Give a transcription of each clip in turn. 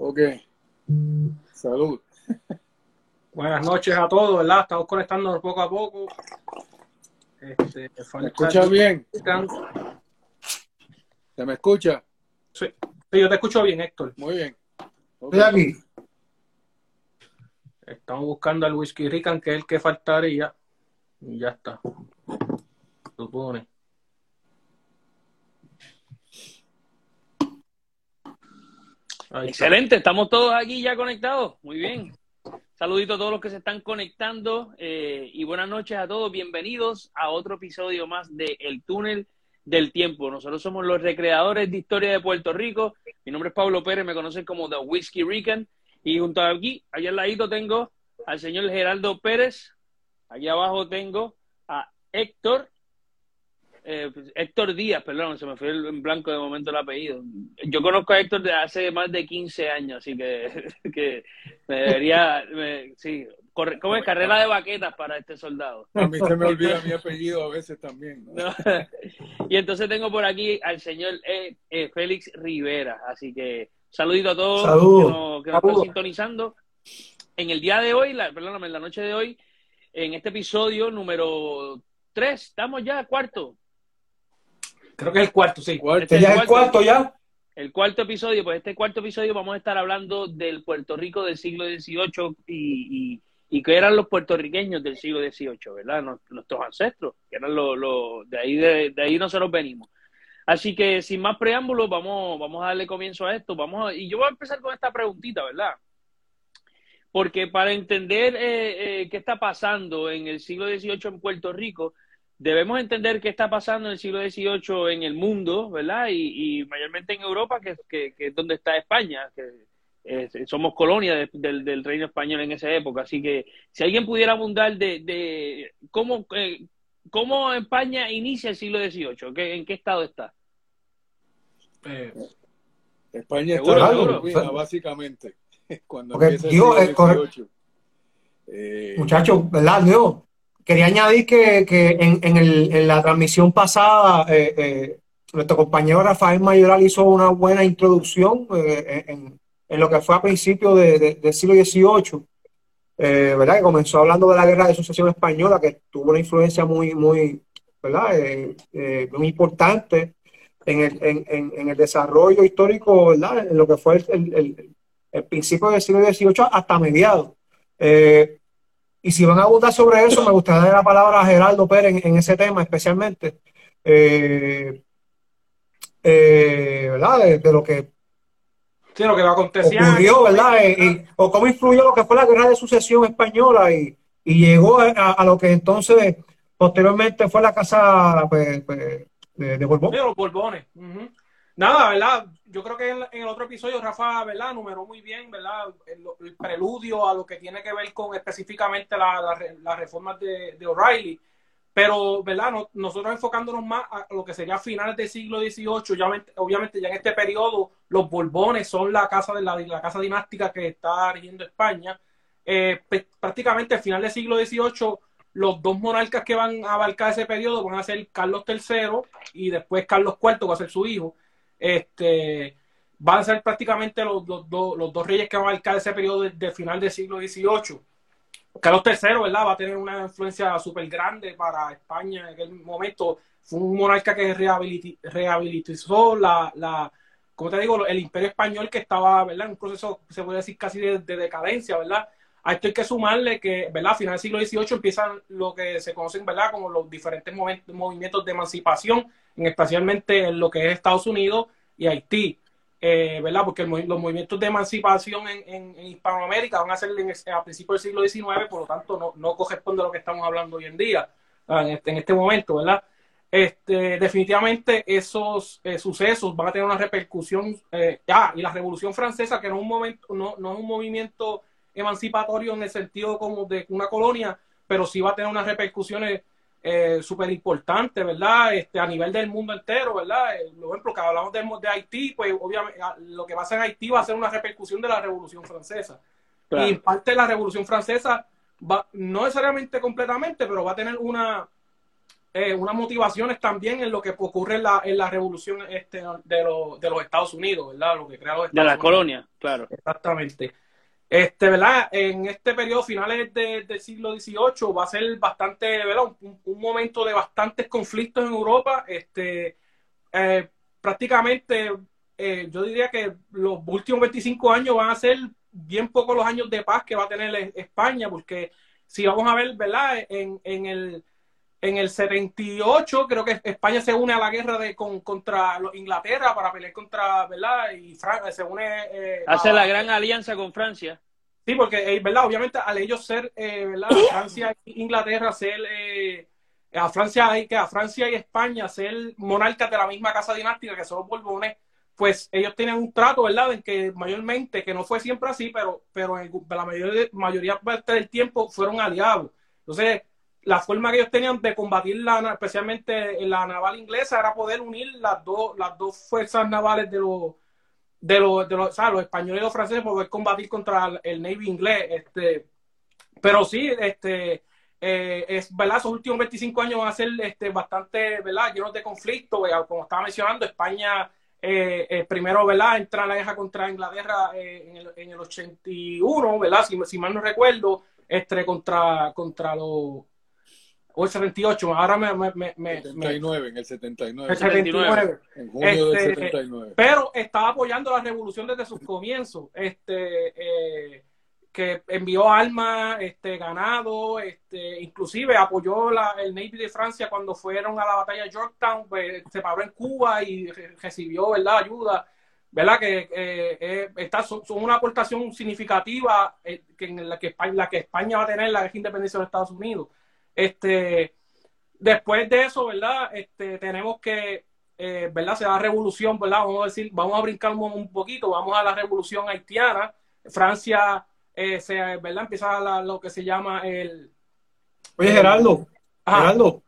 Ok. Salud. Buenas noches a todos, ¿verdad? Estamos conectándonos poco a poco. Este, ¿Me escuchas bien? ¿Se me escucha? Sí. sí, yo te escucho bien, Héctor. Muy bien. Estoy aquí. Estamos buscando al Whisky Rican, que es el que faltaría. Y ya está. Supone. Excelente, estamos todos aquí ya conectados. Muy bien. Saludito a todos los que se están conectando eh, y buenas noches a todos. Bienvenidos a otro episodio más de El Túnel del Tiempo. Nosotros somos los recreadores de historia de Puerto Rico. Mi nombre es Pablo Pérez, me conocen como The Whiskey Rican. Y junto a aquí, allá al ladito tengo al señor Geraldo Pérez. Allá abajo tengo a Héctor eh, pues, Héctor Díaz, perdón, se me fue en blanco de momento el apellido. Yo conozco a Héctor de hace más de 15 años, así que, que me debería, sí, ¿cómo es? Carrera de baquetas para este soldado. A mí se me olvida mi apellido a veces también. Y entonces tengo por aquí al señor eh, eh, Félix Rivera, así que saludito a todos que nos, están sintonizando. En el día de hoy, la, perdóname, en la noche de hoy, en este episodio número 3, estamos ya cuarto, Creo que es el cuarto, sí. Este ya es el cuarto ya. El cuarto episodio, pues este cuarto episodio vamos a estar hablando del Puerto Rico del siglo XVIII y, y, y que eran los puertorriqueños del siglo XVIII, ¿verdad? Nuestros ancestros, que eran los, de ahí de, ahí nosotros venimos. Así que sin más preámbulos, vamos, vamos a darle comienzo a esto. Vamos y yo voy a empezar con esta preguntita, ¿verdad? Porque para entender eh, eh, qué está pasando en el siglo XVIII en Puerto Rico, debemos entender qué está pasando en el siglo XVIII en el mundo, ¿verdad? Y, mayormente en Europa, que, es donde está España, que somos colonia del, reino español en esa época. Así que si alguien pudiera abundar de, cómo, eh, cómo España inicia el siglo XVIII, ¿en qué estado está? Eh, España está básicamente, cuando empieza el siglo eh, Muchachos, ¿verdad, Dios? Quería añadir que, en, la transmisión pasada eh, eh, nuestro compañero Rafael Mayoral hizo una buena introducción eh, en, lo que fue a principios del siglo XVIII, ¿verdad? Que comenzó hablando de la guerra de sucesión española, que tuvo una influencia muy, muy, ¿verdad? muy importante en el, desarrollo histórico, ¿verdad? En lo que fue el, principio del siglo XVIII hasta mediados. Y si van a votar sobre eso, me gustaría dar la palabra a Geraldo Pérez en, ese tema especialmente. Eh, eh, ¿Verdad? De, lo que Sí, lo que va a acontecer. Ocurrió, ¿verdad? Eh, o cómo influyó lo que fue la guerra de sucesión española y, llegó a, lo que entonces posteriormente fue la casa pues, pues, de, Borbón. Sí, los Borbones. Nada, ¿verdad? Yo creo que en, el otro episodio Rafa, ¿verdad? Numeró muy bien, ¿verdad? El, preludio a lo que tiene que ver con específicamente las la, reformas de, O'Reilly. Pero, ¿verdad? nosotros enfocándonos más a lo que sería finales del siglo XVIII, obviamente ya en este periodo los Borbones son la casa de la, la casa dinástica que está rigiendo España. Eh, prácticamente al final del siglo XVIII los dos monarcas que van a abarcar ese periodo van a ser Carlos III y después Carlos IV, que va a ser su hijo este, van a ser prácticamente los, los, dos reyes que van a marcar ese periodo de, final del siglo XVIII. Carlos III, ¿verdad? Va a tener una influencia súper grande para España en aquel momento. Fue un monarca que rehabilitó la, la, como te digo, el imperio español que estaba, ¿verdad? En un proceso, se puede decir, casi de, decadencia, ¿verdad? A esto hay que sumarle que, ¿verdad? A final del siglo XVIII empiezan lo que se conocen, ¿verdad? Como los diferentes movimientos de emancipación especialmente en lo que es Estados Unidos y Haití, eh, ¿verdad? Porque los movimientos de emancipación en, Hispanoamérica van a ser a principios del siglo XIX, por lo tanto no, no corresponde a lo que estamos hablando hoy en día, en este, en este momento, ¿verdad? Este, definitivamente esos eh, sucesos van a tener una repercusión. Eh, ah, y la Revolución Francesa, que no es un momento, no, no es un movimiento emancipatorio en el sentido como de una colonia, pero sí va a tener unas repercusiones eh, súper importante, ¿verdad? Este, a nivel del mundo entero, ¿verdad? Eh, por ejemplo, que hablamos de, de, Haití, pues obviamente ah, lo que pasa en Haití va a ser una repercusión de la Revolución Francesa. Y en parte la Revolución Francesa, va, no necesariamente completamente, pero va a tener una, eh, unas motivaciones también en lo que ocurre en la, en la revolución este, de, los, de los Estados Unidos, ¿verdad? Lo que crea los de la colonia, claro. Exactamente. Este, ¿verdad? En este periodo, finales del siglo XVIII, va a ser bastante, ¿verdad? Un, momento de bastantes conflictos en Europa. Este, eh, prácticamente, eh, yo diría que los últimos 25 años van a ser bien pocos los años de paz que va a tener España, porque si vamos a ver, ¿verdad? En, en el en el 78 creo que España se une a la guerra de, con, contra Inglaterra para pelear contra, ¿verdad? Y Francia se une... Eh, Hace la gran alianza con Francia. Sí, porque, eh, ¿verdad? Obviamente al ellos ser, eh, ¿verdad? Francia e Inglaterra ser... Eh, a Francia que a Francia y España ser monarcas de la misma casa dinástica que son los Borbones, pues ellos tienen un trato, ¿verdad? En que mayormente, que no fue siempre así, pero, pero en la mayoría, mayoría del tiempo fueron aliados. Entonces, la forma que ellos tenían de combatir la, especialmente la naval inglesa era poder unir las dos, las dos fuerzas navales de los de los, de los, los españoles y los franceses poder combatir contra el Navy inglés. Este, pero sí, este, eh, es verdad, esos últimos 25 años van a ser este, bastante ¿verdad? llenos de conflicto. Como estaba mencionando, España eh, eh, primero ¿verdad? entra a la guerra contra Inglaterra en el, en, el, 81, ¿verdad? Si, si mal no recuerdo, este, contra, contra los o el 78, ahora me... me, me 79, en el 79. El 79. En junio del 79. Este, pero estaba apoyando la revolución desde sus comienzos. Este, eh, que envió armas, este, ganado, este, inclusive apoyó la, el Navy de Francia cuando fueron a la batalla de Yorktown, pues, se paró en Cuba y recibió ¿verdad? ayuda. ¿verdad? Que eh, eh, está, son, una aportación significativa que en la que, España, la que España va a tener la independencia de Estados Unidos. Este, después de eso, ¿verdad? Este, tenemos que, eh, ¿verdad? Se da la revolución, ¿verdad? Vamos a decir, vamos a brincar un, poquito, vamos a la revolución haitiana. Francia, eh, se, ¿verdad? Empieza lo que se llama el... Oye, Gerardo, Gerardo,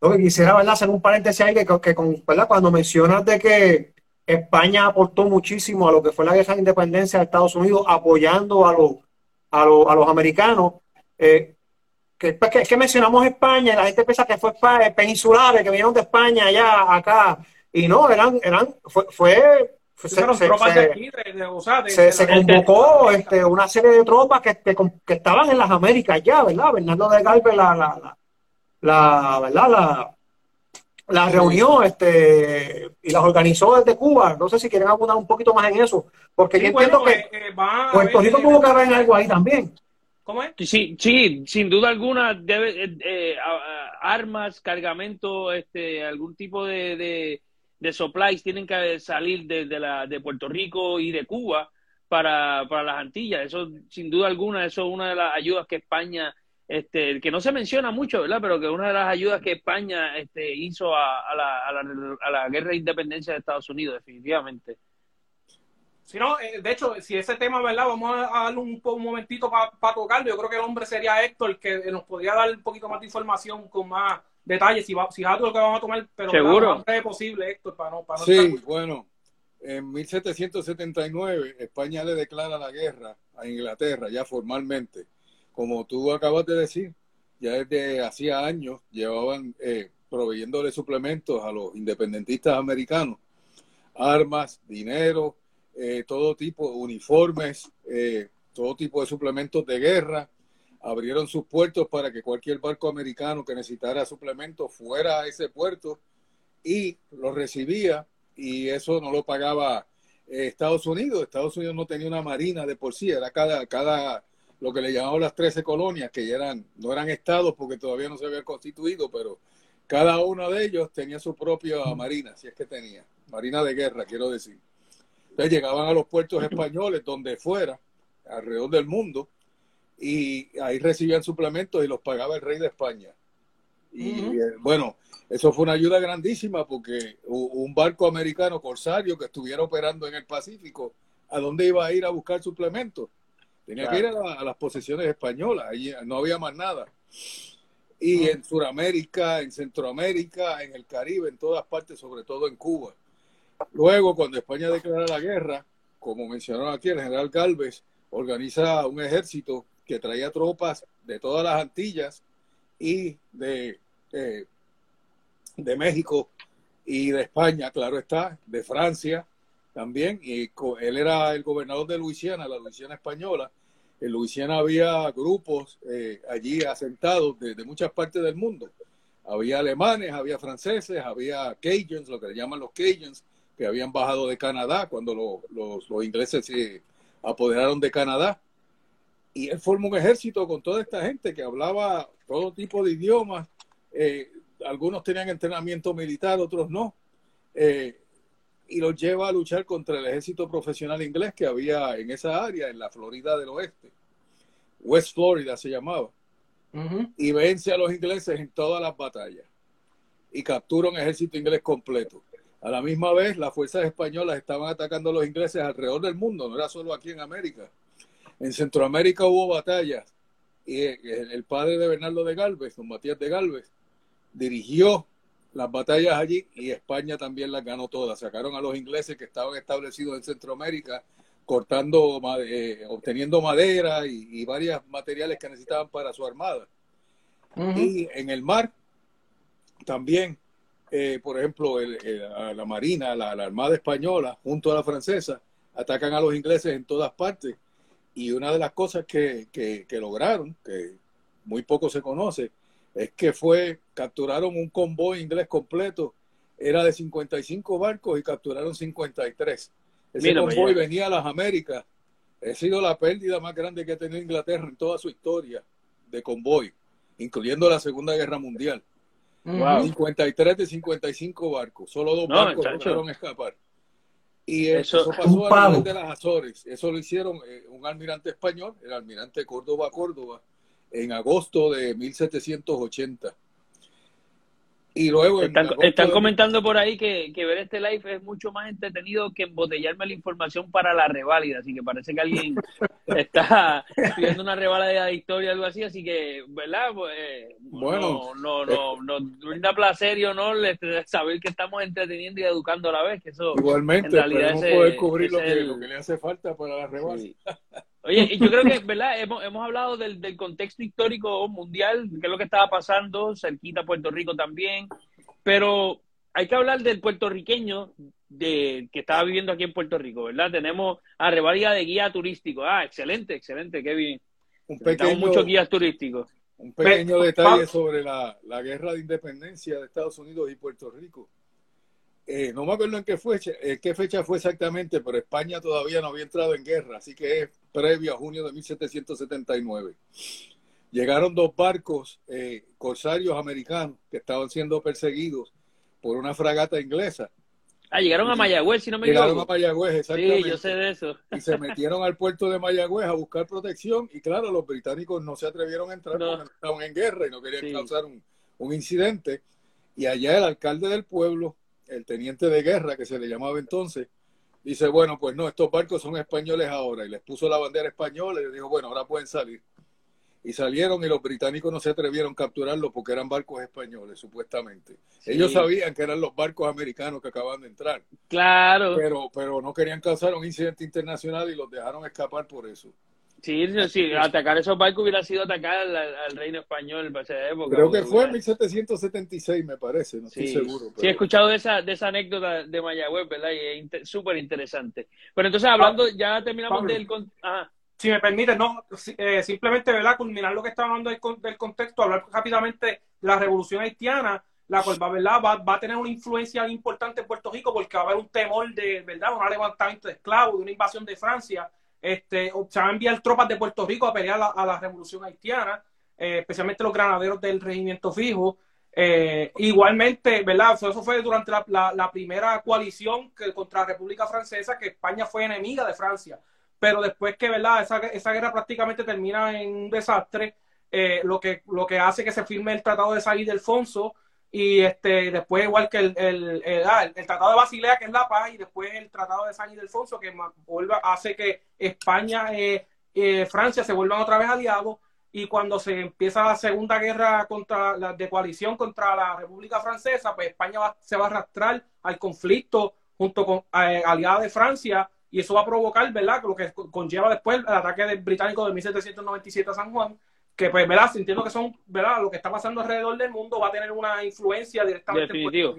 lo que quisiera, ¿verdad? Hacer un paréntesis ahí, que, que con, ¿verdad? Cuando mencionas de que España aportó muchísimo a lo que fue la guerra de independencia de Estados Unidos, apoyando a los, a los, a los americanos, eh, pues, que, que, mencionamos España y la gente piensa que fue peninsulares que vinieron de España allá acá y no eran eran fue, fue se, se, convocó este, una serie de tropas que, que, estaban en las Américas ya, ¿verdad? Bernardo de Galvez la, la, la, ¿verdad? La, la reunió este, y las organizó desde Cuba. No sé si quieren abundar un poquito más en eso, porque yo entiendo que eh, eh, Puerto Rico tuvo que haber algo ahí también. ¿Cómo es? Sí, sí, sin duda alguna, debe, eh, eh armas, cargamento, este, algún tipo de, de, de, supplies tienen que salir de, la, de Puerto Rico y de Cuba para, para las Antillas. Eso, sin duda alguna, eso es una de las ayudas que España, este, que no se menciona mucho, ¿verdad? Pero que una de las ayudas que España este, hizo a, a, la, a, la, a la guerra de independencia de Estados Unidos, definitivamente. Si no, eh, de hecho, si ese tema, ¿verdad? Vamos a, darle un, un momentito para tocarlo. Yo creo que el hombre sería Héctor, que nos podría dar un poquito más de información con más detalles. Si, va, si es algo que vamos a tomar, pero ¿Seguro? más posible, Héctor, para no. Para sí, bueno, en 1779 España le declara la guerra a Inglaterra, ya formalmente. Como tú acabas de decir, ya desde hacía años llevaban eh, proveyéndole suplementos a los independentistas americanos, armas, dinero eh, todo tipo, de uniformes, eh, todo tipo de suplementos de guerra. Abrieron sus puertos para que cualquier barco americano que necesitara suplementos fuera a ese puerto y lo recibía y eso no lo pagaba eh, Estados Unidos. Estados Unidos no tenía una marina de por sí, era cada, cada lo que le llamaban las 13 colonias, que eran, no eran estados porque todavía no se habían constituido, pero cada uno de ellos tenía su propia marina, si es que tenía, marina de guerra, quiero decir. Entonces llegaban a los puertos españoles, donde fuera, alrededor del mundo, y ahí recibían suplementos y los pagaba el rey de España. Y eh, bueno, eso fue una ayuda grandísima porque un barco americano corsario que estuviera operando en el Pacífico, ¿a dónde iba a ir a buscar suplementos? Tenía que ir a, las posesiones españolas, ahí no había más nada. Y en Sudamérica, en Centroamérica, en el Caribe, en todas partes, sobre todo en Cuba. Luego, cuando España declara la guerra, como mencionó aquí el general Galvez, organiza un ejército que traía tropas de todas las Antillas y de, eh, de México y de España, claro está, de Francia también, y él era el gobernador de Luisiana, la Luisiana española. En Luisiana había grupos eh, allí asentados de, muchas partes del mundo. Había alemanes, había franceses, había Cajuns, lo que le llaman los Cajuns, que habían bajado de Canadá cuando los, los ingleses se apoderaron de Canadá. Y él formó un ejército con toda esta gente que hablaba todo tipo de idiomas. Eh, algunos tenían entrenamiento militar, otros no. Eh, y los lleva a luchar contra el ejército profesional inglés que había en esa área, en la Florida del Oeste. West Florida se llamaba. Y vence a los ingleses en todas las batallas. Y captura un ejército inglés completo. A la misma vez, las fuerzas españolas estaban atacando a los ingleses alrededor del mundo, no era solo aquí en América. En Centroamérica hubo batallas y el padre de Bernardo de Galvez, don Matías de Galvez, dirigió las batallas allí y España también las ganó todas. Sacaron a los ingleses que estaban establecidos en Centroamérica cortando, eh, obteniendo madera y, varios materiales que necesitaban para su armada. Y en el mar también, eh, por ejemplo, la Marina, la, Armada Española, junto a la francesa, atacan a los ingleses en todas partes. Y una de las cosas que, que lograron, que muy poco se conoce, es que fue, capturaron un convoy inglés completo, era de 55 barcos y capturaron 53. Ese convoy venía a las Américas. Ha sido la pérdida más grande que ha tenido Inglaterra en toda su historia de convoy, incluyendo la Segunda Guerra Mundial. 53 de 55 barcos, solo dos barcos lograron escapar. Y eso, pasó a nivel de las Azores. Eso lo hicieron eh, un almirante español, el almirante Córdoba Córdoba, en agosto de 1780. Y luego están, comentando por ahí que, ver este live es mucho más entretenido que embotellarme la información para la reválida, así que parece que alguien está pidiendo una reválida de historia o algo así, así que, ¿verdad? Pues, bueno, no, no, eh, nos brinda placer y honor saber que estamos entreteniendo y educando a la vez, que eso igualmente, en realidad poder cubrir lo, que, lo que le hace falta para la reválida. Oye, yo creo que, ¿verdad? Hemos, hemos hablado del, del, contexto histórico mundial, qué es lo que estaba pasando, cerquita Puerto Rico también, pero hay que hablar del puertorriqueño de, que estaba viviendo aquí en Puerto Rico, ¿verdad? Tenemos a Revalida de guía turístico. Ah, excelente, excelente, qué bien. Un pequeño, muchos guías turísticos. Un pequeño detalle sobre la, la guerra de independencia de Estados Unidos y Puerto Rico. Eh, no me acuerdo en qué, fue, eh, qué fecha fue exactamente, pero España todavía no había entrado en guerra, así que es previo a junio de 1779. Llegaron dos barcos eh, corsarios americanos que estaban siendo perseguidos por una fragata inglesa. Ah, llegaron a Mayagüez, si no me equivoco. Llegaron a Mayagüez, exactamente. Sí, yo sé de eso. Y se metieron al puerto de Mayagüez a buscar protección y claro, los británicos no se atrevieron a entrar porque estaban en guerra y no querían causar un, un incidente. Y allá el alcalde del pueblo el teniente de guerra, que se le llamaba entonces, dice, bueno, pues no, estos barcos son españoles ahora. Y les puso la bandera española y le dijo, bueno, ahora pueden salir. Y salieron y los británicos no se atrevieron a capturarlos porque eran barcos españoles, supuestamente. Ellos sabían que eran los barcos americanos que acababan de entrar. Claro. Pero, pero no querían causar un incidente internacional y los dejaron escapar por eso. Sí, sí, atacar esos barcos hubiera sido atacar al, reino español para esa época. Creo que fue en 1776, me parece, no estoy seguro. Sí, he escuchado de esa, de esa anécdota de Mayagüez, ¿verdad? Y es súper interesante. Pero entonces, hablando, ah, ya terminamos del... Si me permite, no, eh, simplemente, ¿verdad? Culminar lo que está hablando del, del, contexto, hablar rápidamente de la revolución haitiana, la cual va, ¿verdad? Va, va, a tener una influencia importante en Puerto Rico porque va a haber un temor de, ¿verdad? Un levantamiento de esclavos, de una invasión de Francia este, se van a enviar tropas de Puerto Rico a pelear a, la revolución haitiana, eh, especialmente los granaderos del regimiento fijo. Eh, igualmente, ¿verdad? Eso fue durante la, primera coalición que, contra la República Francesa, que España fue enemiga de Francia. Pero después que, ¿verdad? Esa, guerra prácticamente termina en un desastre, eh, lo, que, lo que hace que se firme el Tratado de Salir de Alfonso, y este después igual que el, el, ah, el, Tratado de Basilea, que es la paz, y después el Tratado de San Ildefonso, que vuelve, hace que España eh, eh, Francia se vuelvan otra vez aliados, y cuando se empieza la Segunda Guerra contra la, de coalición contra la República Francesa, pues España se va a arrastrar al conflicto junto con eh, aliada de Francia, y eso va a provocar, ¿verdad?, lo que conlleva después el ataque británico de 1797 a San Juan, que pues, ¿verdad? Sintiendo que son, ¿verdad? Lo que está pasando alrededor del mundo va a tener una influencia directamente Definitivo.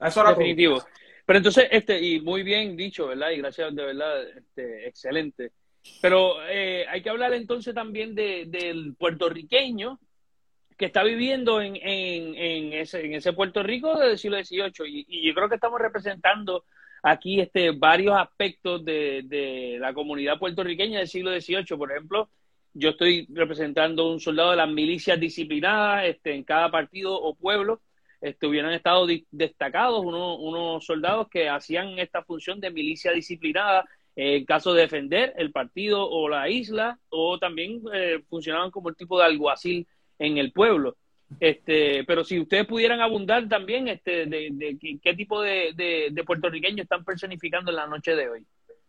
Eso era Definitivo. Pero entonces, este, y muy bien dicho, ¿verdad? Y gracias, de verdad, este, excelente. Pero eh, hay que hablar entonces también de, del puertorriqueño que está viviendo en, en, en, ese, en ese Puerto Rico del siglo XVIII. Y, y, yo creo que estamos representando aquí este, varios aspectos de, de la comunidad puertorriqueña del siglo XVIII. Por ejemplo, yo estoy representando un soldado de las milicias disciplinadas este, en cada partido o pueblo. Este, hubieran estado destacados unos, unos soldados que hacían esta función de milicia disciplinada en caso de defender el partido o la isla, o también eh, funcionaban como el tipo de alguacil en el pueblo. Este, pero si ustedes pudieran abundar también este, de, qué tipo de, de, puertorriqueños están personificando en la noche de hoy.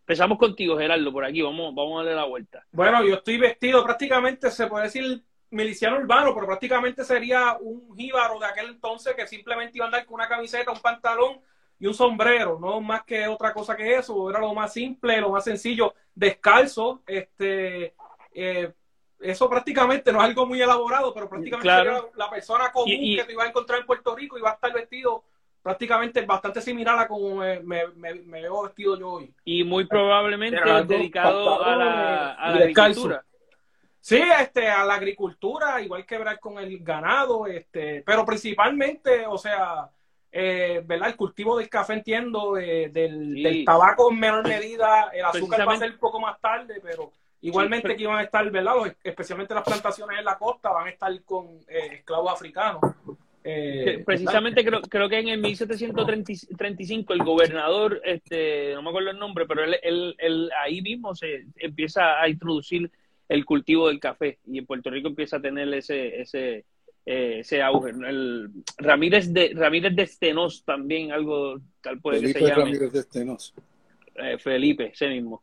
Empezamos contigo, Gerardo, por aquí, vamos, vamos a darle la vuelta. Bueno, yo estoy vestido prácticamente, se puede decir miliciano urbano, pero prácticamente sería un jíbaro de aquel entonces que simplemente iba a andar con una camiseta, un pantalón y un sombrero, no más que otra cosa que eso, era lo más simple, lo más sencillo, descalzo, este, eh, eso prácticamente no es algo muy elaborado, pero prácticamente sería la persona común que te iba a encontrar en Puerto Rico y va a estar vestido prácticamente bastante similar a como me, me, veo vestido yo hoy. Y muy probablemente dedicado a la, agricultura. Sí, este, a la agricultura, igual que ver con el ganado, este, pero principalmente, o sea, eh, ¿verdad? El cultivo del café entiendo, del, del, tabaco en menor medida, el azúcar va a ser un poco más tarde, pero Igualmente que iban a estar, ¿verdad? especialmente las plantaciones en la costa van a estar con eh, esclavos africanos. Eh, precisamente creo, creo que en el 1735 el gobernador, este, no me acuerdo el nombre, pero él, él, él, ahí mismo se empieza a introducir el cultivo del café y en Puerto Rico empieza a tener ese ese eh, ese auge. El Ramírez de Ramírez de Estenos también algo tal puede Felipe que se llame. Ramírez de Estenos. Felipe, ese mismo.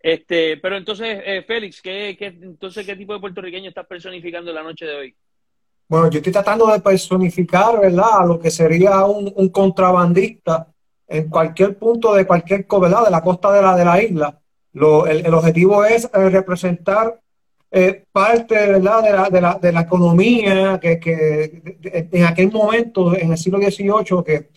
Este, pero entonces, eh, Félix, ¿qué, qué, entonces, ¿qué tipo de puertorriqueño estás personificando la noche de hoy? Bueno, yo estoy tratando de personificar, ¿verdad?, lo que sería un, contrabandista en cualquier punto de cualquier, ¿verdad?, de la costa de la, de la isla. Lo, el, objetivo es eh, representar eh, parte, ¿verdad?, de la, de la, de la economía que, que en aquel momento, en el siglo XVIII, que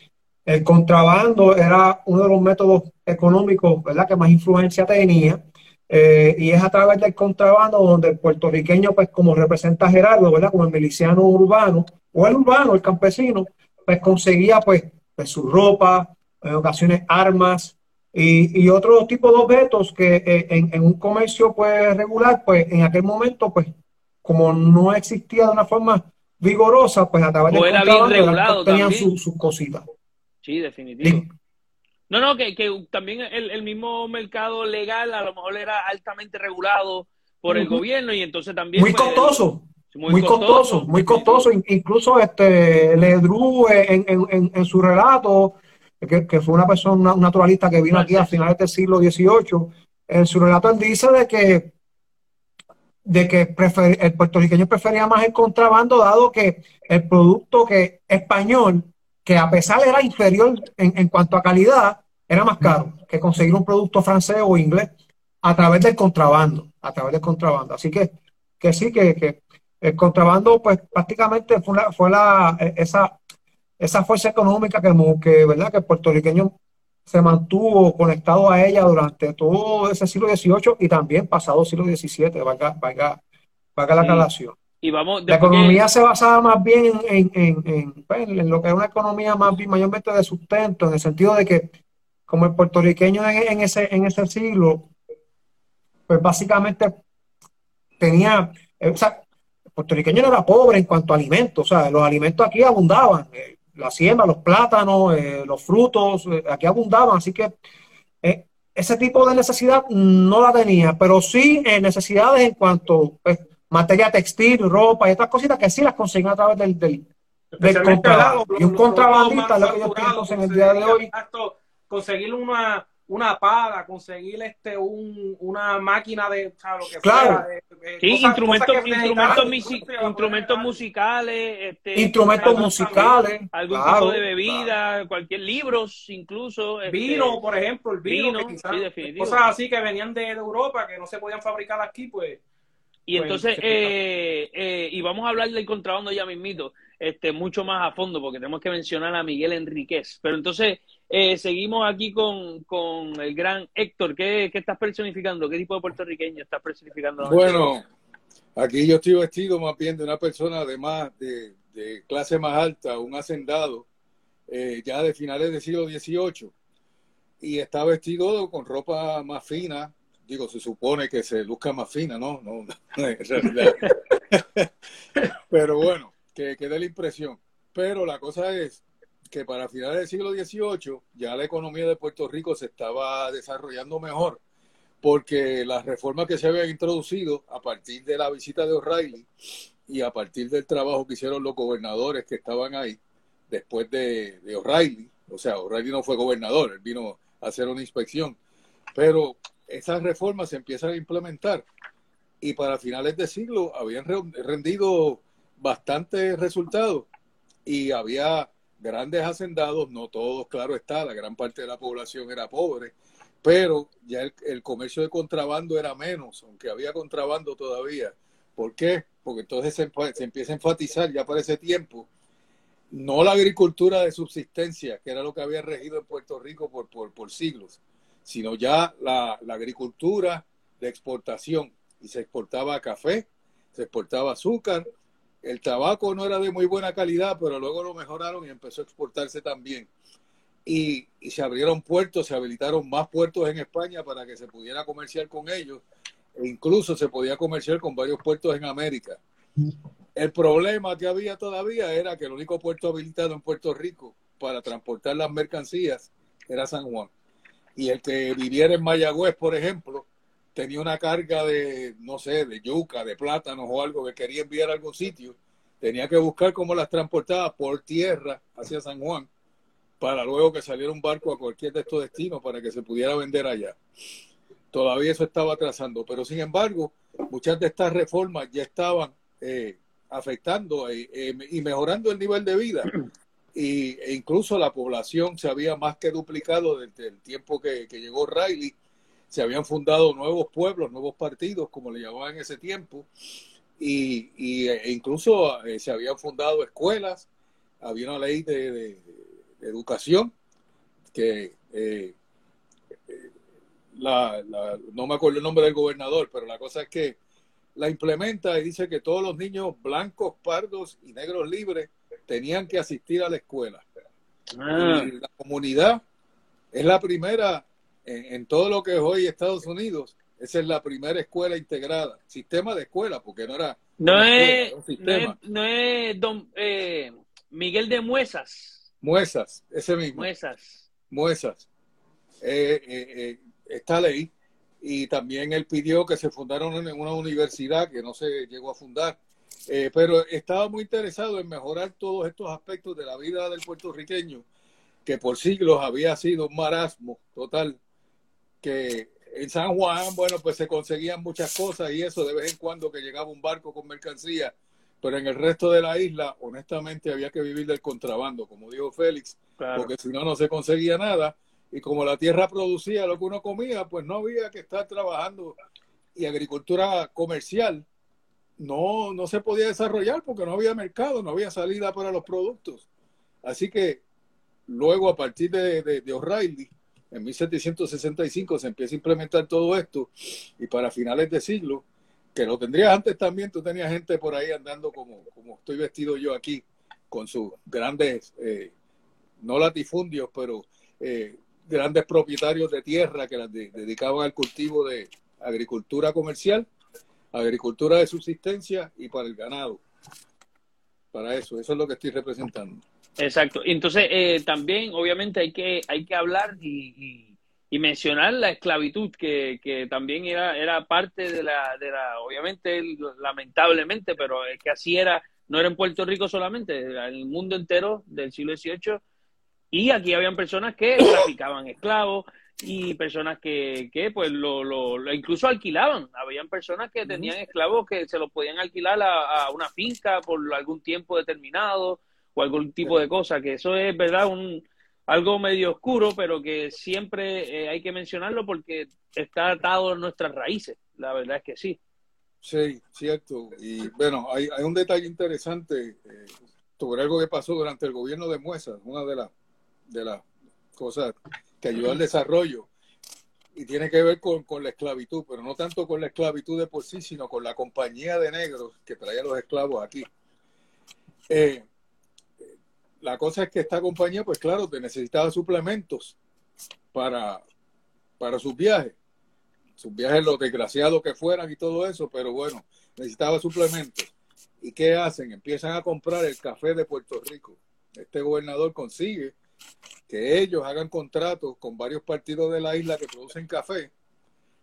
el contrabando era uno de los métodos económicos ¿verdad? que más influencia tenía. Eh, y es a través del contrabando donde el puertorriqueño, pues como representa a Gerardo, ¿verdad? Como el miliciano urbano, o el urbano, el campesino, pues conseguía pues, pues su ropa, en ocasiones armas y, y otros tipos de objetos que eh, en, un comercio pues regular, pues en aquel momento, pues como no existía de una forma vigorosa, pues a través del contrabando tenían sus cositas. Sí, definitivo. No, no, que, también el, mismo mercado legal a lo mejor era altamente regulado por el gobierno y entonces también... Muy costoso. Muy, costoso, muy costoso. Incluso este Ledru en, en, en, su relato, que, fue una persona, un naturalista que vino aquí a finales del siglo XVIII, en su relato él dice de que de que el puertorriqueño prefería más el contrabando, dado que el producto que español que a pesar era inferior en, cuanto a calidad, era más caro que conseguir un producto francés o inglés a través del contrabando, a través del contrabando. Así que, que sí, que, el contrabando, pues prácticamente fue, fue la, esa, esa fuerza económica que, que, ¿verdad? que el puertorriqueño se mantuvo conectado a ella durante todo ese siglo XVIII y también pasado siglo XVII, valga, valga, valga la la economía se basaba más bien pues, en, lo que es una economía más mayormente de sustento, en el sentido de que como el puertorriqueño en, ese, en ese siglo, pues básicamente tenía, eh, o sea, el puertorriqueño no era pobre en cuanto a alimentos, o sea, los alimentos aquí abundaban, eh, la siembra, los plátanos, eh, los frutos, aquí abundaban, así que ese tipo de necesidad no la tenía, pero sí necesidades en cuanto... Pues, materia textil, ropa y otras cositas que sí las consiguen a través del, del, contrabando. y un contrabandista, lo que yo pienso en el día de hoy. Conseguir una, una pala, conseguir este un, una máquina de, lo que claro. sí, instrumentos, instrumentos, instrumentos musicales, este, instrumentos musicales, algún tipo de bebida, cualquier libros, incluso este, vino, por ejemplo, el vino, cosas así que venían de Europa que no se podían fabricar aquí, pues Y pues, entonces, eh, eh, y vamos a hablar del contrabando ya mismito, este, mucho más a fondo, porque tenemos que mencionar a Miguel Enríquez. Pero entonces, eh, seguimos aquí con, con, el gran Héctor. ¿Qué, ¿Qué, estás personificando? ¿Qué tipo de puertorriqueño estás personificando? Bueno, aquí yo estoy vestido más bien de una persona además de, de clase más alta, un hacendado, ya de finales del siglo XVIII. Y está vestido con ropa más fina, digo, se supone que se luzca más fina, ¿no? No, en realidad. Pero bueno, que, que dé la impresión. Pero la cosa es que para finales del siglo XVIII ya la economía de Puerto Rico se estaba desarrollando mejor porque las reformas que se habían introducido a partir de la visita de O'Reilly y a partir del trabajo que hicieron los gobernadores que estaban ahí después de, de O'Reilly, o sea, O'Reilly no fue gobernador, él vino a hacer una inspección, pero esas reformas se empiezan a implementar y para finales de siglo habían rendido bastantes resultados y había grandes hacendados, no todos, claro está, la gran parte de la población era pobre, pero ya el, comercio de contrabando era menos, aunque había contrabando todavía. ¿Por qué? Porque entonces se, se, empieza a enfatizar ya para ese tiempo, no la agricultura de subsistencia, que era lo que había regido en Puerto Rico por, por, por siglos, sino ya la, agricultura de exportación. Y se exportaba café, se exportaba azúcar. El tabaco no era de muy buena calidad, pero luego lo mejoraron y empezó a exportarse también. Y, se abrieron puertos, se habilitaron más puertos en España para que se pudiera comerciar con ellos. E incluso se podía comerciar con varios puertos en América. El problema que había todavía era que el único puerto habilitado en Puerto Rico para transportar las mercancías era San Juan y el que viviera en Mayagüez, por ejemplo, tenía una carga de, no sé, de yuca, de plátanos o algo que quería enviar a algún sitio, tenía que buscar cómo las transportaba por tierra hacia San Juan para luego que saliera un barco a cualquier de estos destinos para que se pudiera vender allá. Todavía eso estaba atrasando, pero sin embargo, muchas de estas reformas ya estaban eh, afectando eh, eh, y mejorando el nivel de vida y, e incluso la población se había más que duplicado desde el tiempo que, llegó Riley. Se habían fundado nuevos pueblos, nuevos partidos, como le llamaban en ese tiempo, y, e incluso eh, se habían fundado escuelas, había una ley de, educación que eh, la, no me acuerdo el nombre del gobernador, pero la cosa es que la implementa y dice que todos los niños blancos, pardos y negros libres tenían que asistir a la escuela. Ah. la comunidad es la primera en, todo lo que es hoy Estados Unidos. Esa es la primera escuela integrada, sistema de escuela, porque no era. No, es, no es, don eh, Miguel de Muesas. Muesas, ese mismo. Muesas. Muesas. Eh, eh, esta ley. Y también él pidió que se fundaron en una universidad que no se llegó a fundar eh, pero estaba muy interesado en mejorar todos estos aspectos de la vida del puertorriqueño, que por siglos había sido un marasmo total, que en San Juan, bueno, pues se conseguían muchas cosas y eso de vez en cuando que llegaba un barco con mercancía, pero en el resto de la isla, honestamente, había que vivir del contrabando, como dijo Félix, porque si no, no se conseguía nada. Y como la tierra producía lo que uno comía, pues no había que estar trabajando y agricultura comercial no, no se podía desarrollar porque no había mercado, no había salida para los productos. Así que luego a partir de, de, O'Reilly, en 1765 se empieza a implementar todo esto y para finales de siglo, que lo tendrías antes también, tú tenías gente por ahí andando como, como estoy vestido yo aquí, con sus grandes, eh, no latifundios, pero eh, grandes propietarios de tierra que las dedicaban al cultivo de agricultura comercial agricultura de subsistencia y para el ganado. Para eso, eso es lo que estoy representando. Exacto. Entonces, eh, también, obviamente, hay que, hay que hablar y, mencionar la esclavitud, que, que, también era, era parte de la, de la, obviamente, lamentablemente, pero es que así era, no era en Puerto Rico solamente, era en el mundo entero del siglo XVIII. Y aquí habían personas que traficaban esclavos, y personas que, que pues lo, lo, incluso alquilaban. Habían personas que tenían esclavos que se los podían alquilar a, una finca por algún tiempo determinado o algún tipo de cosa, que eso es verdad un algo medio oscuro, pero que siempre eh, hay que mencionarlo porque está atado a nuestras raíces. La verdad es que sí. Sí, cierto. Y bueno, hay, hay un detalle interesante eh, sobre algo que pasó durante el gobierno de Muesa, una de las de las cosas que ayudó al desarrollo y tiene que ver con, con, la esclavitud, pero no tanto con la esclavitud de por sí, sino con la compañía de negros que traía los esclavos aquí. Eh, la cosa es que esta compañía, pues claro, te necesitaba suplementos para, para sus viajes, sus viajes, los desgraciados que fueran y todo eso, pero bueno, necesitaba suplementos. ¿Y qué hacen? Empiezan a comprar el café de Puerto Rico. Este gobernador consigue que ellos hagan contratos con varios partidos de la isla que producen café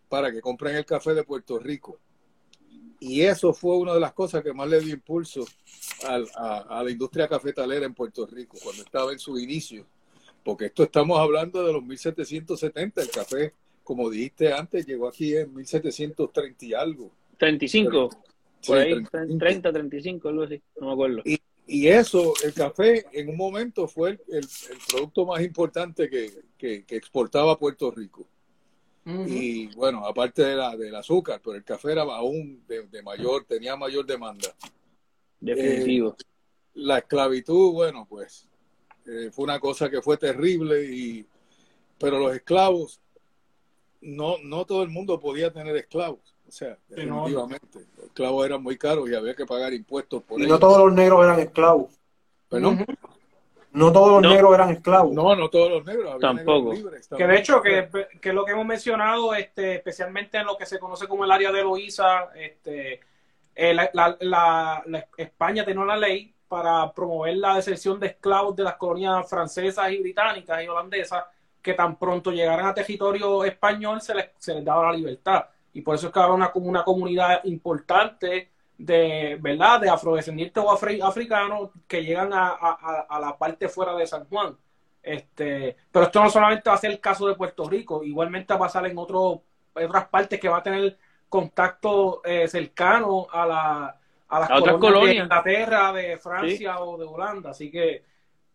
para que compren el café de Puerto Rico. Y eso fue una de las cosas que más le dio impulso a, la industria cafetalera en Puerto Rico cuando estaba en su inicio. Porque esto estamos hablando de los 1770. El café, como dijiste antes, llegó aquí en 1730 y algo. 35. por ahí, 30, 35, algo así, no me acuerdo. Y, y eso, el café en un momento fue el, producto más importante que, exportaba Puerto Rico. Y bueno, aparte de la, del azúcar, pero el café era aún de, mayor, tenía mayor demanda. Definitivo. Eh, la esclavitud, bueno, pues eh, fue una cosa que fue terrible, y, pero los esclavos, no, no todo el mundo podía tener esclavos. O sea, definitivamente. Los esclavos eran muy caros y había que pagar impuestos por y no todos los negros eran esclavos. No todos los negros eran esclavos. No, no todos los negros. Tampoco. que de hecho, que, que, lo que hemos mencionado, este, especialmente en lo que se conoce como el área de Loíza, este, eh, la, la, España tiene una ley para promover la deserción de esclavos de las colonias francesas y británicas y holandesas, que tan pronto llegaran a territorio español se les, se les daba la libertad y por eso es que ahora una, una comunidad importante de, ¿verdad? De afrodescendientes o africanos que llegan a, la parte fuera de San Juan. Este, pero esto no solamente va a ser el caso de Puerto Rico, igualmente va a pasar en, otro, otras partes que va a tener contacto eh, cercano a, la, a las colonias, de Inglaterra, de Francia o de Holanda. Así que,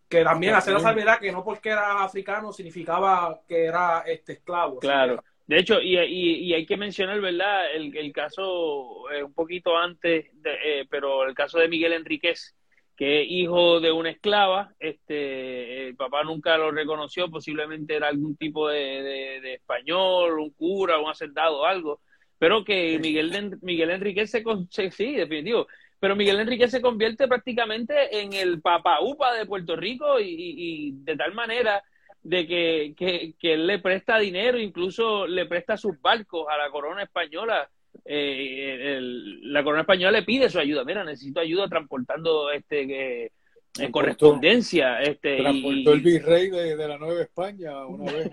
que también hacer la salvedad que no porque era africano significaba que era este esclavo. Claro. De hecho, y, y, hay que mencionar, ¿verdad? El, el caso eh, un poquito antes, eh, pero el caso de Miguel Enríquez, que es hijo de una esclava, este, el papá nunca lo reconoció, posiblemente era algún tipo de, de, español, un cura, un hacendado, algo, pero que Miguel, Miguel Enríquez se, sí, definitivo, pero Miguel Enríquez se convierte prácticamente en el papá upa de Puerto Rico y, y de tal manera de que, que, que, él le presta dinero, incluso le presta sus barcos a la corona española. Eh, la corona española le pide su ayuda. Mira, necesito ayuda transportando este en correspondencia. Este, transportó el virrey de, la Nueva España una vez.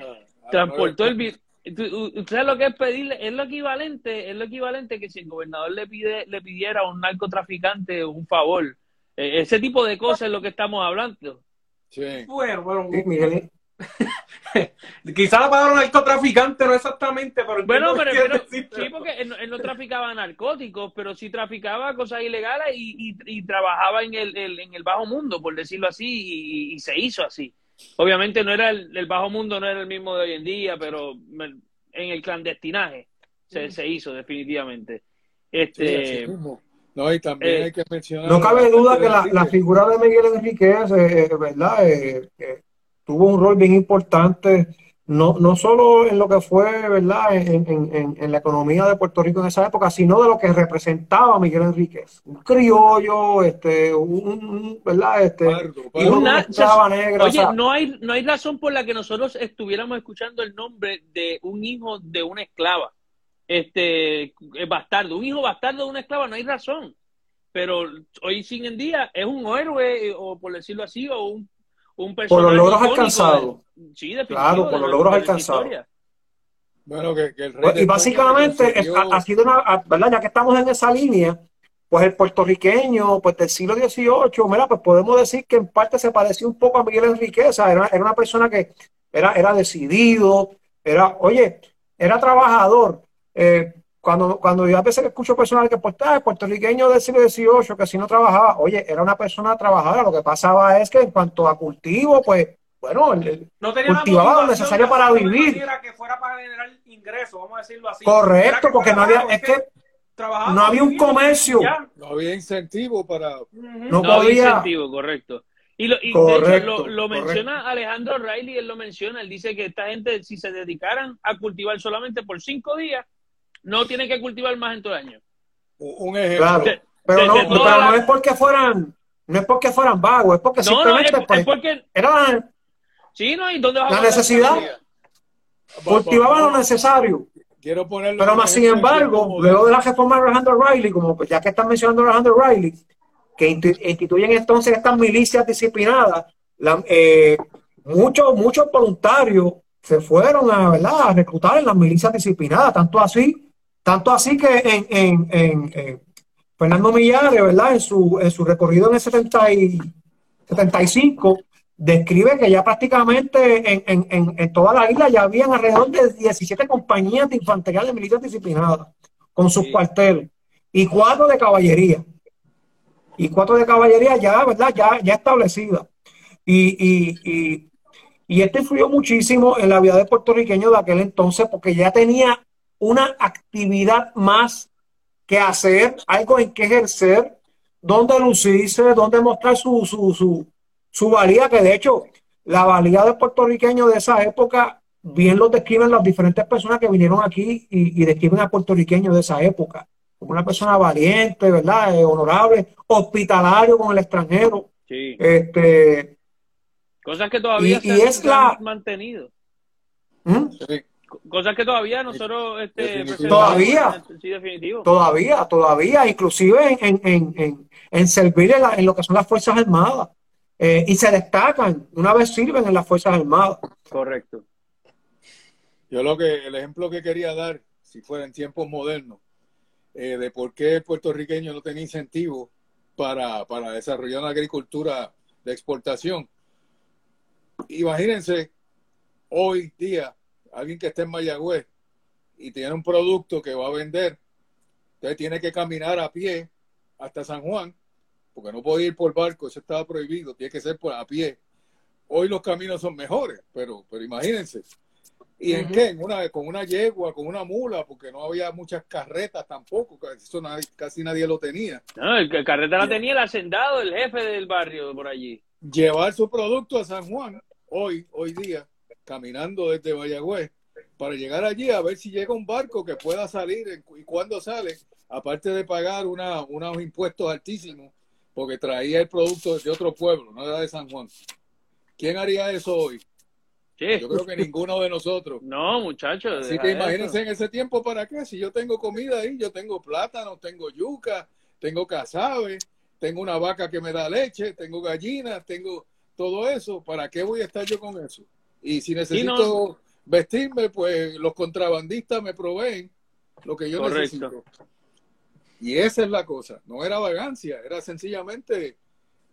transportó el virrey. ¿Usted lo que es pedirle? Es lo equivalente, es lo equivalente que si el gobernador le pide, le pidiera a un narcotraficante un favor. Eh, ese tipo de cosas es lo que estamos hablando. Sí. Bueno, bueno. Quizá la palabra narcotraficante no exactamente, pero bueno, pero, sí, porque él, no traficaba narcóticos, pero sí traficaba cosas ilegales y, trabajaba en el, en el bajo mundo, por decirlo así, y, se hizo así. Obviamente no era el, bajo mundo, no era el mismo de hoy en día, pero en el clandestinaje se, se hizo definitivamente. Este, no, y también eh, hay que mencionar. No cabe duda que la, figura de Miguel Enrique es, eh, ¿verdad? Eh, tuvo un rol bien importante, no, no solo en lo que fue, ¿verdad?, en, la economía de Puerto Rico en esa época, sino de lo que representaba Miguel Enríquez. Un criollo, este, un, ¿verdad?, este, una, negra. Oye, no, hay, no hay razón por la que nosotros estuviéramos escuchando el nombre de un hijo de una esclava, este, bastardo, un hijo bastardo de una esclava, no hay razón pero hoy sin en día es un héroe o por decirlo así o un por los logros alcanzados. claro, por los logros alcanzados. Bueno, que, el rey y básicamente ha, sido una, ¿verdad? Ya que estamos en esa línea, pues el puertorriqueño, pues del siglo XVIII, mira, pues podemos decir que en parte se parecía un poco a Miguel Enriqueza, era, era una persona que era, era decidido, era, oye, era trabajador, eh, cuando, cuando yo a veces escucho personas que pues, ah, puertorriqueño del siglo XVIII, que si no trabajaba, oye, era una persona trabajadora, lo que pasaba es que en cuanto a cultivo, pues, bueno, no cultivaba lo necesario para vivir. Que fuera para generar ingresos, vamos a decirlo así. Correcto, porque no había, es que. No había un comercio. No había incentivo para. No, había incentivo, correcto. Y, lo, y de hecho, lo, menciona Alejandro Riley, él lo menciona, él dice que esta gente, si se dedicaran a cultivar solamente por cinco días, no tienen que cultivar más en todo el año. Un ejemplo. pero, no, no es porque fueran, no es porque fueran vagos, es porque simplemente es, pues, porque, era sí, no, ¿y dónde la necesidad. Cultivaban lo necesario. Quiero ponerlo pero más sin embargo, luego de la reforma de Alejandro Riley, como pues, ya que están mencionando a Alejandro Riley, que instituyen entonces estas milicias disciplinadas, eh, muchos, muchos voluntarios se fueron a, ¿verdad? a reclutar en las milicias disciplinadas, tanto así, tanto así que en, en, en, Fernando Millares, ¿verdad? En su, en su recorrido en el 70 y 75, describe que ya prácticamente en, en, en, toda la isla ya habían alrededor de 17 compañías de infantería de milicias disciplinadas, con sus cuarteles, y cuatro de caballería y cuatro de caballería ya, ¿verdad? Ya, ya establecida. Y, y, y, y esto influyó muchísimo en la vida de puertorriqueño de aquel entonces porque ya tenía una actividad más que hacer, algo en que ejercer, donde lucirse, donde mostrar su, su, su, su valía, que de hecho la valía de puertorriqueño de esa época bien lo describen las diferentes personas que vinieron aquí y, y describen a puertorriqueños de esa época como una persona valiente, ¿verdad? Eh, honorable, hospitalario con el extranjero. Sí. Este, Cosas que todavía se, han mantenido. ¿Mm? Cosas que todavía nosotros este, todavía. sí, definitivo. todavía todavía inclusive en, en, en, en servir en, lo que son las fuerzas armadas. Eh, y se destacan una vez sirven en las fuerzas armadas. Correcto. Yo lo que el ejemplo que quería dar si fuera en tiempos modernos eh, de por qué el puertorriqueño no tenía incentivo para, para desarrollar una agricultura de exportación. Imagínense hoy día alguien que esté en Mayagüez y tiene un producto que va a vender, entonces tiene que caminar a pie hasta San Juan, porque no puede ir por barco, eso estaba prohibido, tiene que ser por a pie. Hoy los caminos son mejores, pero, pero imagínense, ¿Y en qué? una, con una yegua, con una mula, porque no había muchas carretas tampoco, eso casi nadie lo tenía. No, el, carreta la tenía el hacendado, el jefe del barrio por allí. Llevar su producto a San Juan, hoy, hoy día, caminando desde Mayagüez, para llegar allí a ver si llega un barco que pueda salir y cuando sale, aparte de pagar una, unos impuestos altísimos, porque traía el producto de otro pueblo, no era de San Juan. ¿Quién haría eso hoy? Yo creo que ninguno de nosotros. No, muchachos. Así que imagínense en ese tiempo para qué. Si yo tengo comida ahí, yo tengo plátano, tengo yuca, tengo cazabe, tengo una vaca que me da leche, tengo gallinas, tengo todo eso. ¿Para qué voy a estar yo con eso? Y si necesito vestirme, pues los contrabandistas me proveen lo que yo necesito. Y esa es la cosa. No era vagancia, era sencillamente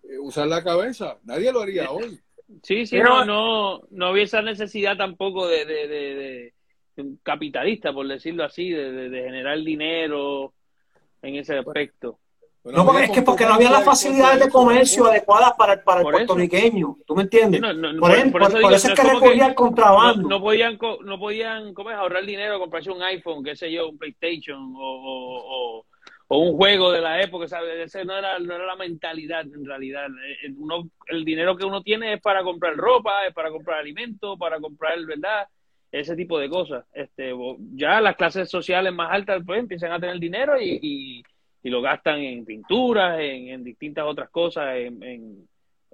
eh, usar la cabeza. Nadie lo haría hoy. Sí, sí, no, no, no había esa necesidad tampoco de, de, de, un capitalista, por decirlo así, de, generar dinero en ese aspecto. No, porque es que porque no había las facilidades de comercio adecuadas para el, para el puertorriqueño, ¿tú me entiendes? por, eso, es que recurría al contrabando. No, podían, no podían ¿cómo es? ahorrar dinero, comprarse un iPhone, qué sé yo, un PlayStation o o un juego de la época, ¿sabes? Ese no era, no era la mentalidad en realidad. Eh, eh, uno, el dinero que uno tiene es para comprar ropa, es para comprar alimentos, para comprar, ¿verdad? Ese tipo de cosas. Este, ya las clases sociales más altas pues empiezan a tener dinero y, y, lo gastan en pinturas, en, en distintas otras cosas, en,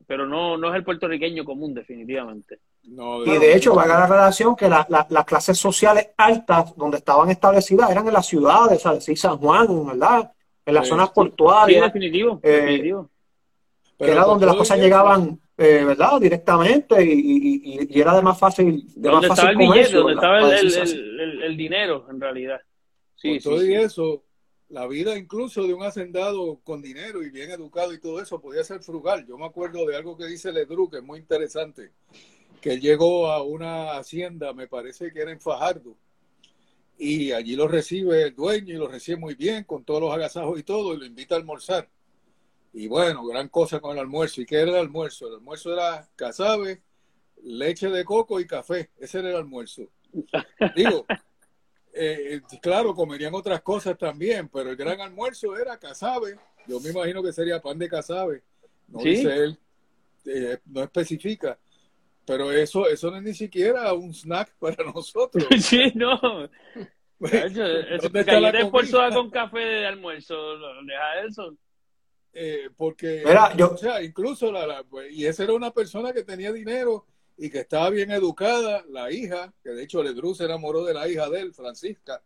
pero no, no es el puertorriqueño común definitivamente. y de hecho, valga la relación que las clases sociales altas donde estaban establecidas eran en las ciudades, o sea, San Juan, ¿verdad? En las zonas portuarias. Sí, definitivo, eh, que era donde las cosas llegaban, eh, ¿verdad? Directamente y, y, era de más fácil. De donde estaba el billete, donde estaba el, el, dinero, en realidad. Sí, todo y eso, la vida incluso de un hacendado con dinero y bien educado y todo eso podía ser frugal. Yo me acuerdo de algo que dice Ledru, que es muy interesante, que llegó a una hacienda, me parece que era en Fajardo, y allí lo recibe el dueño y lo recibe muy bien, con todos los agasajos y todo, y lo invita a almorzar. Y bueno, gran cosa con el almuerzo. ¿Y qué era el almuerzo? El almuerzo era cazabe, leche de coco y café. Ese era el almuerzo. Digo, eh, claro, comerían otras cosas también, pero el gran almuerzo era casabe. Yo me imagino que sería pan de casabe. No dice él, eh, no especifica. Pero eso, eso no es ni siquiera un snack para nosotros. Sí, no. Galleta con café de almuerzo, deja eso. Eh, porque, o sea, incluso la, pues, y esa era una persona que tenía dinero y que estaba bien educada, la hija, que de hecho Ledru se enamoró de la hija de él, Francisca,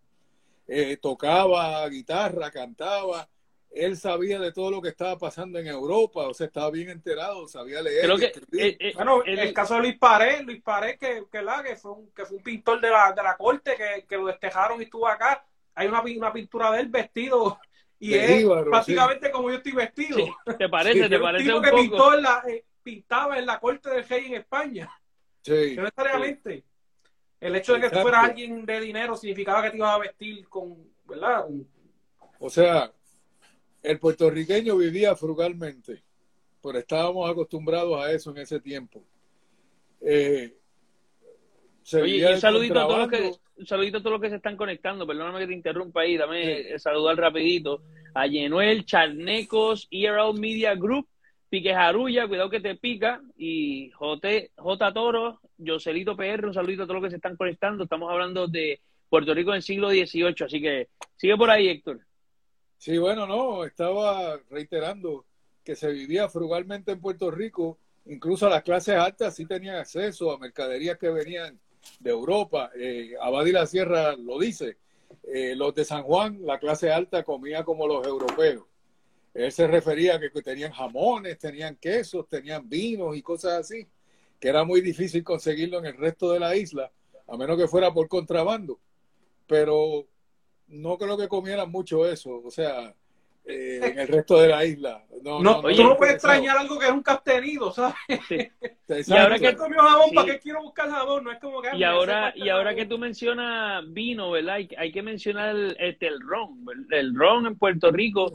eh, tocaba guitarra, cantaba, él sabía de todo lo que estaba pasando en Europa, o sea, estaba bien enterado, sabía leer. Eh, eh, bueno, el, el, caso de Luis Pared, Luis Pared, que, que, la, que, fue, un, que fue un pintor de la, de la corte, que, que lo destejaron y estuvo acá. Hay una, una pintura de él vestido y es básicamente como yo estoy vestido. ¿Te parece? ¿Te parece un que Pintó en la, pintaba en la corte del rey en España. Sí. No necesariamente. El hecho de que tú fueras alguien de dinero significaba que te ibas a vestir con, ¿verdad? O sea, el puertorriqueño vivía frugalmente, pero estábamos acostumbrados a eso en ese tiempo. Eh, Oye, un saludito, a todos los que, un saludito a todos los que se están conectando, perdóname que te interrumpa ahí, dame saludar rapidito a Yenuel, Charnecos, ERL Media Group, Pique Jarulla, cuidado que te pica, y J, J Toro, Joselito PR, un saludito a todos los que se están conectando. Estamos hablando de Puerto Rico en el siglo XVIII, así que sigue por ahí, Héctor. Sí, bueno, no, estaba reiterando que se vivía frugalmente en Puerto Rico, incluso las clases altas sí tenían acceso a mercaderías que venían de Europa. Eh, Abadi la Sierra lo dice, eh, los de San Juan, la clase alta comía como los europeos. Él se refería a que tenían jamones, tenían quesos, tenían vinos y cosas así, que era muy difícil conseguirlo en el resto de la isla, a menos que fuera por contrabando. Pero no creo que comieran mucho eso, o sea, eh, en el resto de la isla. No, no, tú no puedes extrañar algo que es un castenido, ¿sabes? y ahora que comió jabón, ¿para qué quiero buscar jabón? No es como que y ahora y ahora que tú mencionas vino, ¿verdad? Hay, hay que mencionar el, este, el ron, el ron en Puerto Rico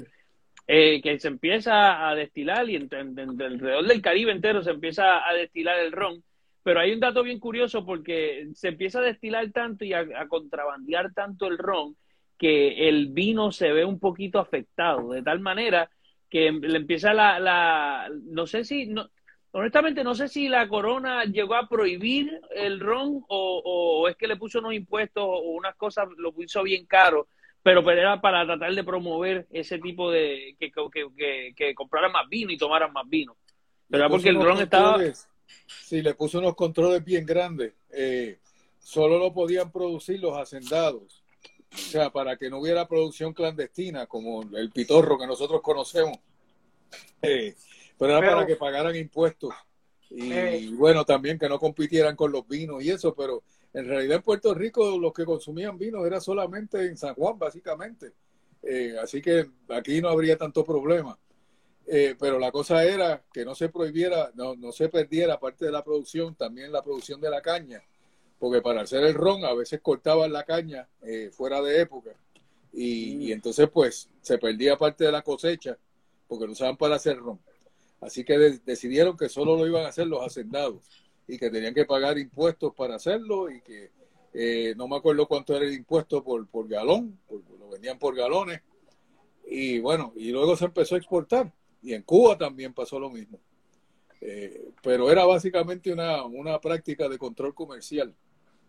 eh, que se empieza a destilar y en, alrededor del Caribe entero se empieza a destilar el ron. Pero hay un dato bien curioso porque se empieza a destilar tanto y a, contrabandear tanto el ron que el vino se ve un poquito afectado, de tal manera que le empieza la, la no sé si, no, honestamente no sé si la corona llegó a prohibir el ron o, o, es que le puso unos impuestos o unas cosas, lo puso bien caro pero, pues era para tratar de promover ese tipo de que, que, que, compraran más vino y tomaran más vino. Pero era porque el dron estaba... Sí, le puso unos controles bien grandes. Eh, solo lo podían producir los hacendados. O sea, para que no hubiera producción clandestina como el pitorro que nosotros conocemos. Eh, pero era para que pagaran impuestos. Y, y, bueno, también que no compitieran con los vinos y eso, pero en realidad en Puerto Rico los que consumían vino era solamente en San Juan, básicamente. Eh, así que aquí no habría tanto problema. Eh, pero la cosa era que no se prohibiera, no, no se perdiera parte de la producción, también la producción de la caña, porque para hacer el ron a veces cortaban la caña eh, fuera de época y, y, entonces pues se perdía parte de la cosecha porque lo usaban para hacer ron. Así que decidieron que solo lo iban a hacer los hacendados y que tenían que pagar impuestos para hacerlo y que eh, no me acuerdo cuánto era el impuesto por, por galón, lo vendían por galones. Y bueno, y luego se empezó a exportar. Y en Cuba también pasó lo mismo. Eh, pero era básicamente una, una práctica de control comercial.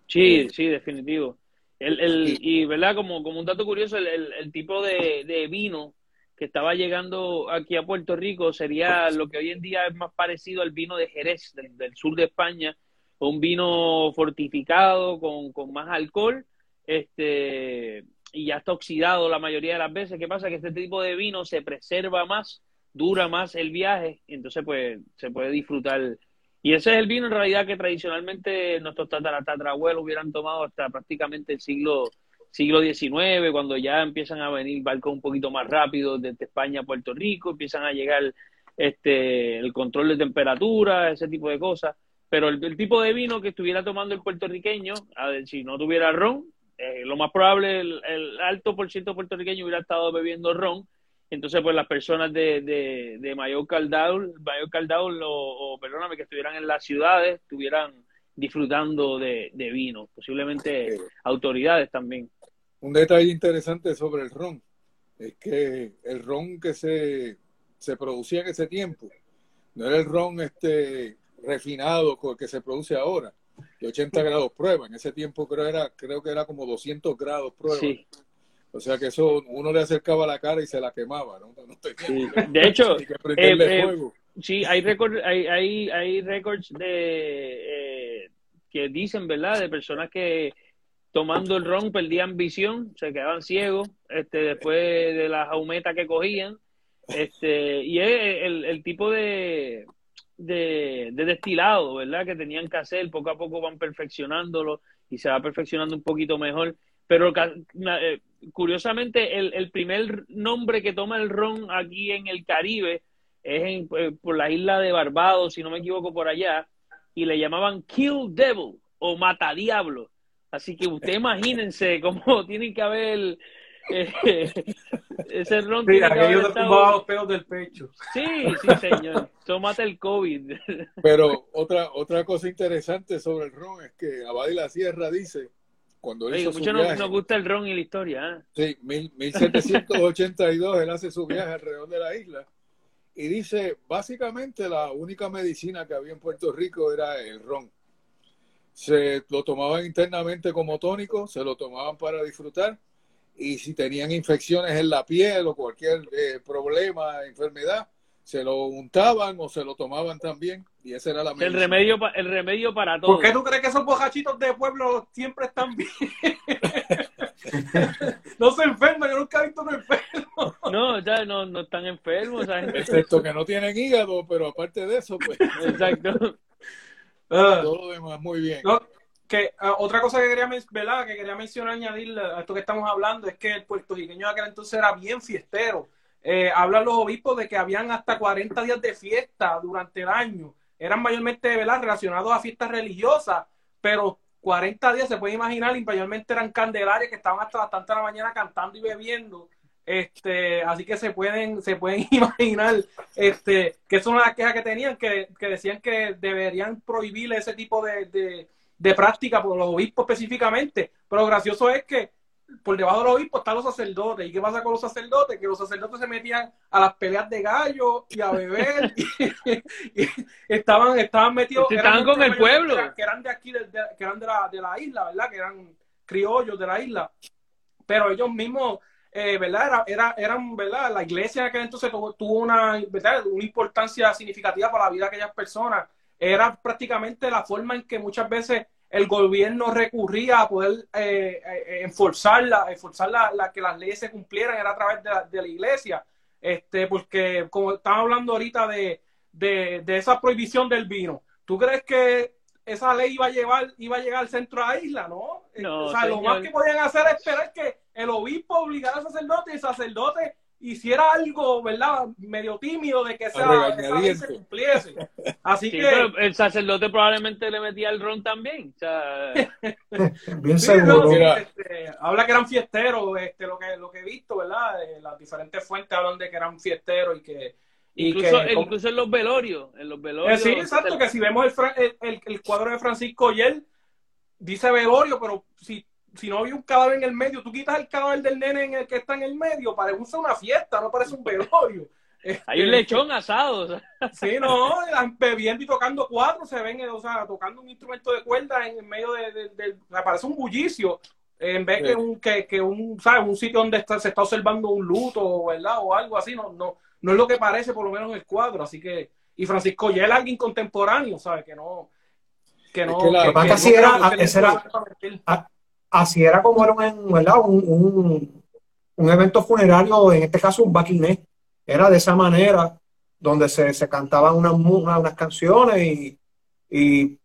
Sí, eh, sí, definitivo. El, el, y, ¿verdad? Como, como un dato curioso, el, el tipo de, de, vino que estaba llegando aquí a Puerto Rico sería lo que hoy en día es más parecido al vino de Jerez, del, sur de España, un vino fortificado con, con, más alcohol, este, y ya está oxidado la mayoría de las veces. ¿Qué pasa? Que este tipo de vino se preserva más, dura más el viaje, y entonces pues se puede disfrutar. Y ese es el vino en realidad que tradicionalmente nuestros tatarabuelos hubieran tomado hasta prácticamente el siglo siglo XIX, cuando ya empiezan a venir barcos un poquito más rápidos desde España a Puerto Rico, empiezan a llegar este, el control de temperatura, ese tipo de cosas. Pero el, tipo de vino que estuviera tomando el puertorriqueño, a ver, si no tuviera ron, eh, lo más probable, el, alto por ciento puertorriqueño hubiera estado bebiendo ron. Entonces, pues las personas de, de, de mayor caudal, mayor o, o, perdóname, que estuvieran en las ciudades, estuvieran disfrutando de, de vino, posiblemente autoridades también. Un detalle interesante sobre el ron es que el ron que se, se producía en ese tiempo no era el ron este refinado que se produce ahora, de 80 grados prueba. En ese tiempo creo, era, creo que era como 200 grados prueba. O sea que eso uno le acercaba la cara y se la quemaba. ¿no? De hecho, eh, eh, sí, hay récords hay, hay, hay récords de, eh, que dicen, ¿verdad? De personas que tomando el ron perdían visión, se quedaban ciegos este, después de las aumetas que cogían. Este, y es el, el tipo de, de, destilado, ¿verdad? Que tenían que hacer, poco a poco van perfeccionándolo y se va perfeccionando un poquito mejor. Pero eh, curiosamente, el, primer nombre que toma el ron aquí en el Caribe es eh, por la isla de Barbados, si no me equivoco, por allá, y le llamaban Kill Devil o Mata Diablo. Así que usted imagínense cómo tienen que haber ese ron sí, te tumbaba los pelos del pecho. Sí, sí, señor. Tómate el COVID. Pero otra, otra cosa interesante sobre el ron es que Abad la Sierra dice, cuando hizo su viaje, nos, gusta el ron y la historia. ¿eh? Sí, 1782 él hace su viaje alrededor de la isla y dice, básicamente la única medicina que había en Puerto Rico era el ron. Se lo tomaban internamente como tónico, se lo tomaban para disfrutar y si tenían infecciones en la piel o cualquier eh, problema, enfermedad, se lo untaban o se lo tomaban también y esa era la medicina. El remedio, el remedio para todo. ¿Por qué tú crees que esos bojachitos de pueblo siempre están bien? no se enferman, yo nunca he visto un enfermo. No, ya no, no están enfermos. Excepto que no tienen hígado, pero aparte de eso, pues. Exacto. Todo lo demás, muy bien que ah, otra cosa que quería, que quería mencionar, añadir a esto que estamos hablando, es que el puertorriqueño de aquel entonces era bien fiestero. Eh, hablan los obispos de que habían hasta 40 días de fiesta durante el año. Eran mayormente ¿verdad? relacionados a fiestas religiosas, pero 40 días se puede imaginar, y mayormente eran candelarias que estaban hasta de la mañana cantando y bebiendo. Este, así que se pueden, se pueden imaginar este, que son las quejas que tenían, que, decían que deberían prohibir ese tipo de de práctica por los obispos específicamente. Pero lo gracioso es que por debajo de los obispos están los sacerdotes. ¿Y qué pasa con los sacerdotes? Que los sacerdotes se metían a las peleas de gallo y a beber. y, estaban, estaban metidos. Estaban con el pueblo. Que eran, de aquí, de, que eran de la, de la isla, ¿verdad? Que eran criollos de la isla. Pero ellos mismos. Eh, ¿verdad? Era, era, eran, ¿verdad? La iglesia que entonces tuvo, una, ¿verdad? una importancia significativa para la vida de aquellas personas era prácticamente la forma en que muchas veces el gobierno recurría a poder eh, eh, enforzar, la, que las leyes se cumplieran, era a través de la, iglesia. Este, porque como estamos hablando ahorita de, esa prohibición del vino, ¿tú crees que esa ley iba a llevar, iba a llegar al centro de la isla, ¿no? no o sea, lo más que podían hacer es esperar que el obispo obligara al sacerdote y el sacerdote hiciera algo, ¿verdad? Medio tímido de que esa, ley se cumpliese. Así que. el sacerdote probablemente le metía el ron también. O sea... Bien seguro. Este, habla que eran fiesteros, este, lo, que, lo que he visto, ¿verdad? las diferentes fuentes hablan de que eran fiesteros y que. incluso, incluso en los velorios. En los velorios. Eh, sí, exacto, que si vemos el, el, el, cuadro de Francisco Yel, dice velorio, pero si si no había un cadáver en el medio, tú quitas el cadáver del nene en el que está en el medio, parece una fiesta, no parece un velorio. Hay un este, lechón asado. Sí, no, bebiendo y tocando cuatro, se ven, o sea, tocando un instrumento de cuerda en el medio de, de, parece un bullicio, en vez de un, que, que, un, ¿sabes? un sitio donde está, se está observando un luto, ¿verdad? O algo así, no, no, no es lo que parece por lo menos en el cuadro, así que, y Francisco ya es alguien contemporáneo, ¿sabes? Que no, que no. era, así era como era un, ¿verdad? Un, un, evento funerario, en este caso un baquiné. Era de esa manera, donde se, se cantaban unas, unas, canciones y, y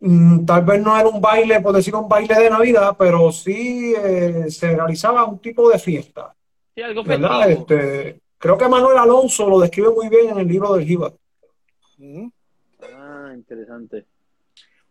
mm, tal vez no era un baile, por decir un baile de Navidad, pero sí eh, se realizaba un tipo de fiesta. Sí, algo ¿verdad? Este, creo que Manuel Alonso lo describe muy bien en el libro del Giba. Ah, interesante.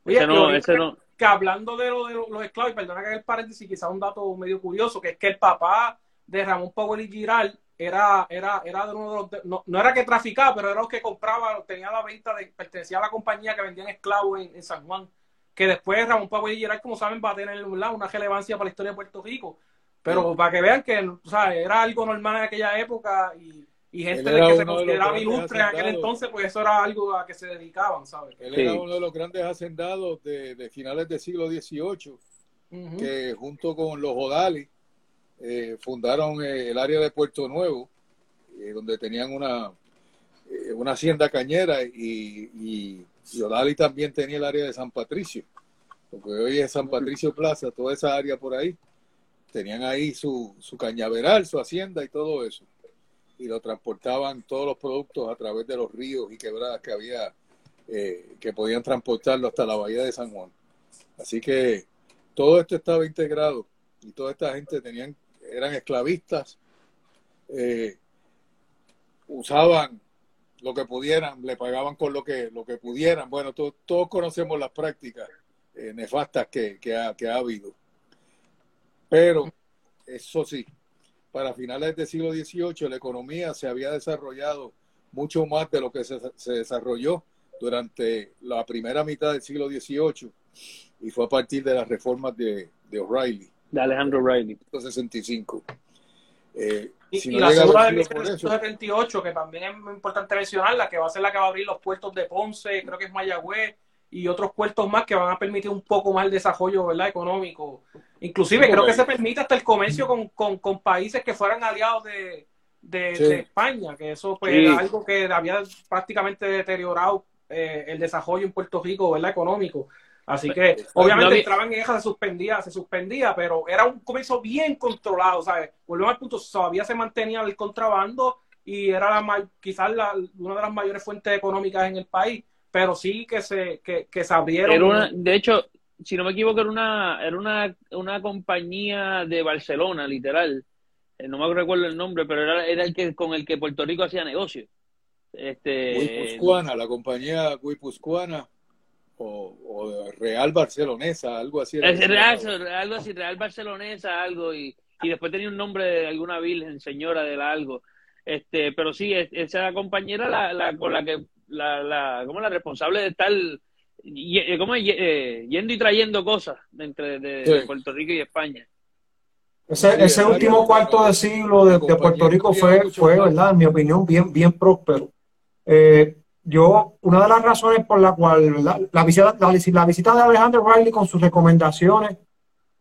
Oye, no, ese no que hablando de, lo, de los esclavos, y perdona que el paréntesis, quizá un dato medio curioso, que es que el papá de Ramón Powell y Giral era, era, era de uno de los, no, era que traficaba, pero era los que compraba, tenía la venta, de, pertenecía a la compañía que vendían esclavos en, San Juan, que después Ramón Powell y Giral, como saben, va a tener una relevancia para la historia de Puerto Rico. Pero para que vean que o sea, era algo normal en aquella época y, gente de que se consideraba ilustre en aquel entonces, pues eso era algo a que se dedicaban, ¿sabes? Él era uno de los grandes hacendados de, finales del siglo XVIII, que junto con los Odali eh, fundaron eh, el área de Puerto Nuevo, eh, donde tenían una, una hacienda cañera y, y, Odali también tenía el área de San Patricio, porque hoy es San Patricio Plaza, toda esa área por ahí tenían ahí su, su cañaveral, su hacienda y todo eso. Y lo transportaban todos los productos a través de los ríos y quebradas que había, eh, que podían transportarlo hasta la bahía de San Juan. Así que todo esto estaba integrado y toda esta gente tenían, eran esclavistas, eh, usaban lo que pudieran, le pagaban con lo que, lo que pudieran. Bueno, todos conocemos las prácticas eh, nefastas que, que, ha, que ha habido. Pero, eso sí, para finales del siglo XVIII la economía se había desarrollado mucho más de lo que se, desarrolló durante la primera mitad del siglo XVIII y fue a partir de las reformas de, O'Reilly. De Alejandro O'Reilly. 1965. Eh, y, la segunda de 1978, que también es muy importante mencionarla, que va a ser la que va a abrir los puertos de Ponce, creo que es Mayagüez, y otros puertos más que van a permitir un poco más el desarrollo ¿verdad? económico. Inclusive creo que se permite hasta el comercio con, con, países que fueran aliados de, de, España, que eso pues, era algo que había prácticamente deteriorado eh, el desarrollo en Puerto Rico, ¿verdad? Económico. Así que pues, obviamente entraban en se suspendía, se suspendía, pero era un comercio bien controlado, ¿sabes? Volvemos al punto, todavía se mantenía el contrabando y era la, quizás la, una de las mayores fuentes económicas en el país pero sí que se, que, se abrieron. de hecho, si no me equivoco, era una, era una, una compañía de Barcelona, literal. Eh, no me recuerdo el nombre, pero era, era el que con el que Puerto Rico hacía negocio. Este, la compañía Guipuzcoana o, o, Real Barcelonesa, algo así. Real, algo así, Real Barcelonesa, algo, y, y después tenía un nombre de alguna virgen, señora de algo. Este, pero sí, esa compañera la, la, con la que la, la, como la responsable de estar eh, ¿cómo eh, yendo y trayendo cosas entre de, Puerto Rico y España. Ese, ese último cuarto de siglo de, Puerto Rico fue, fue, ¿verdad? En mi opinión, bien, bien próspero. Eh, yo, una de las razones por la cual la, visita, la, visita de Alejandro Riley con sus recomendaciones,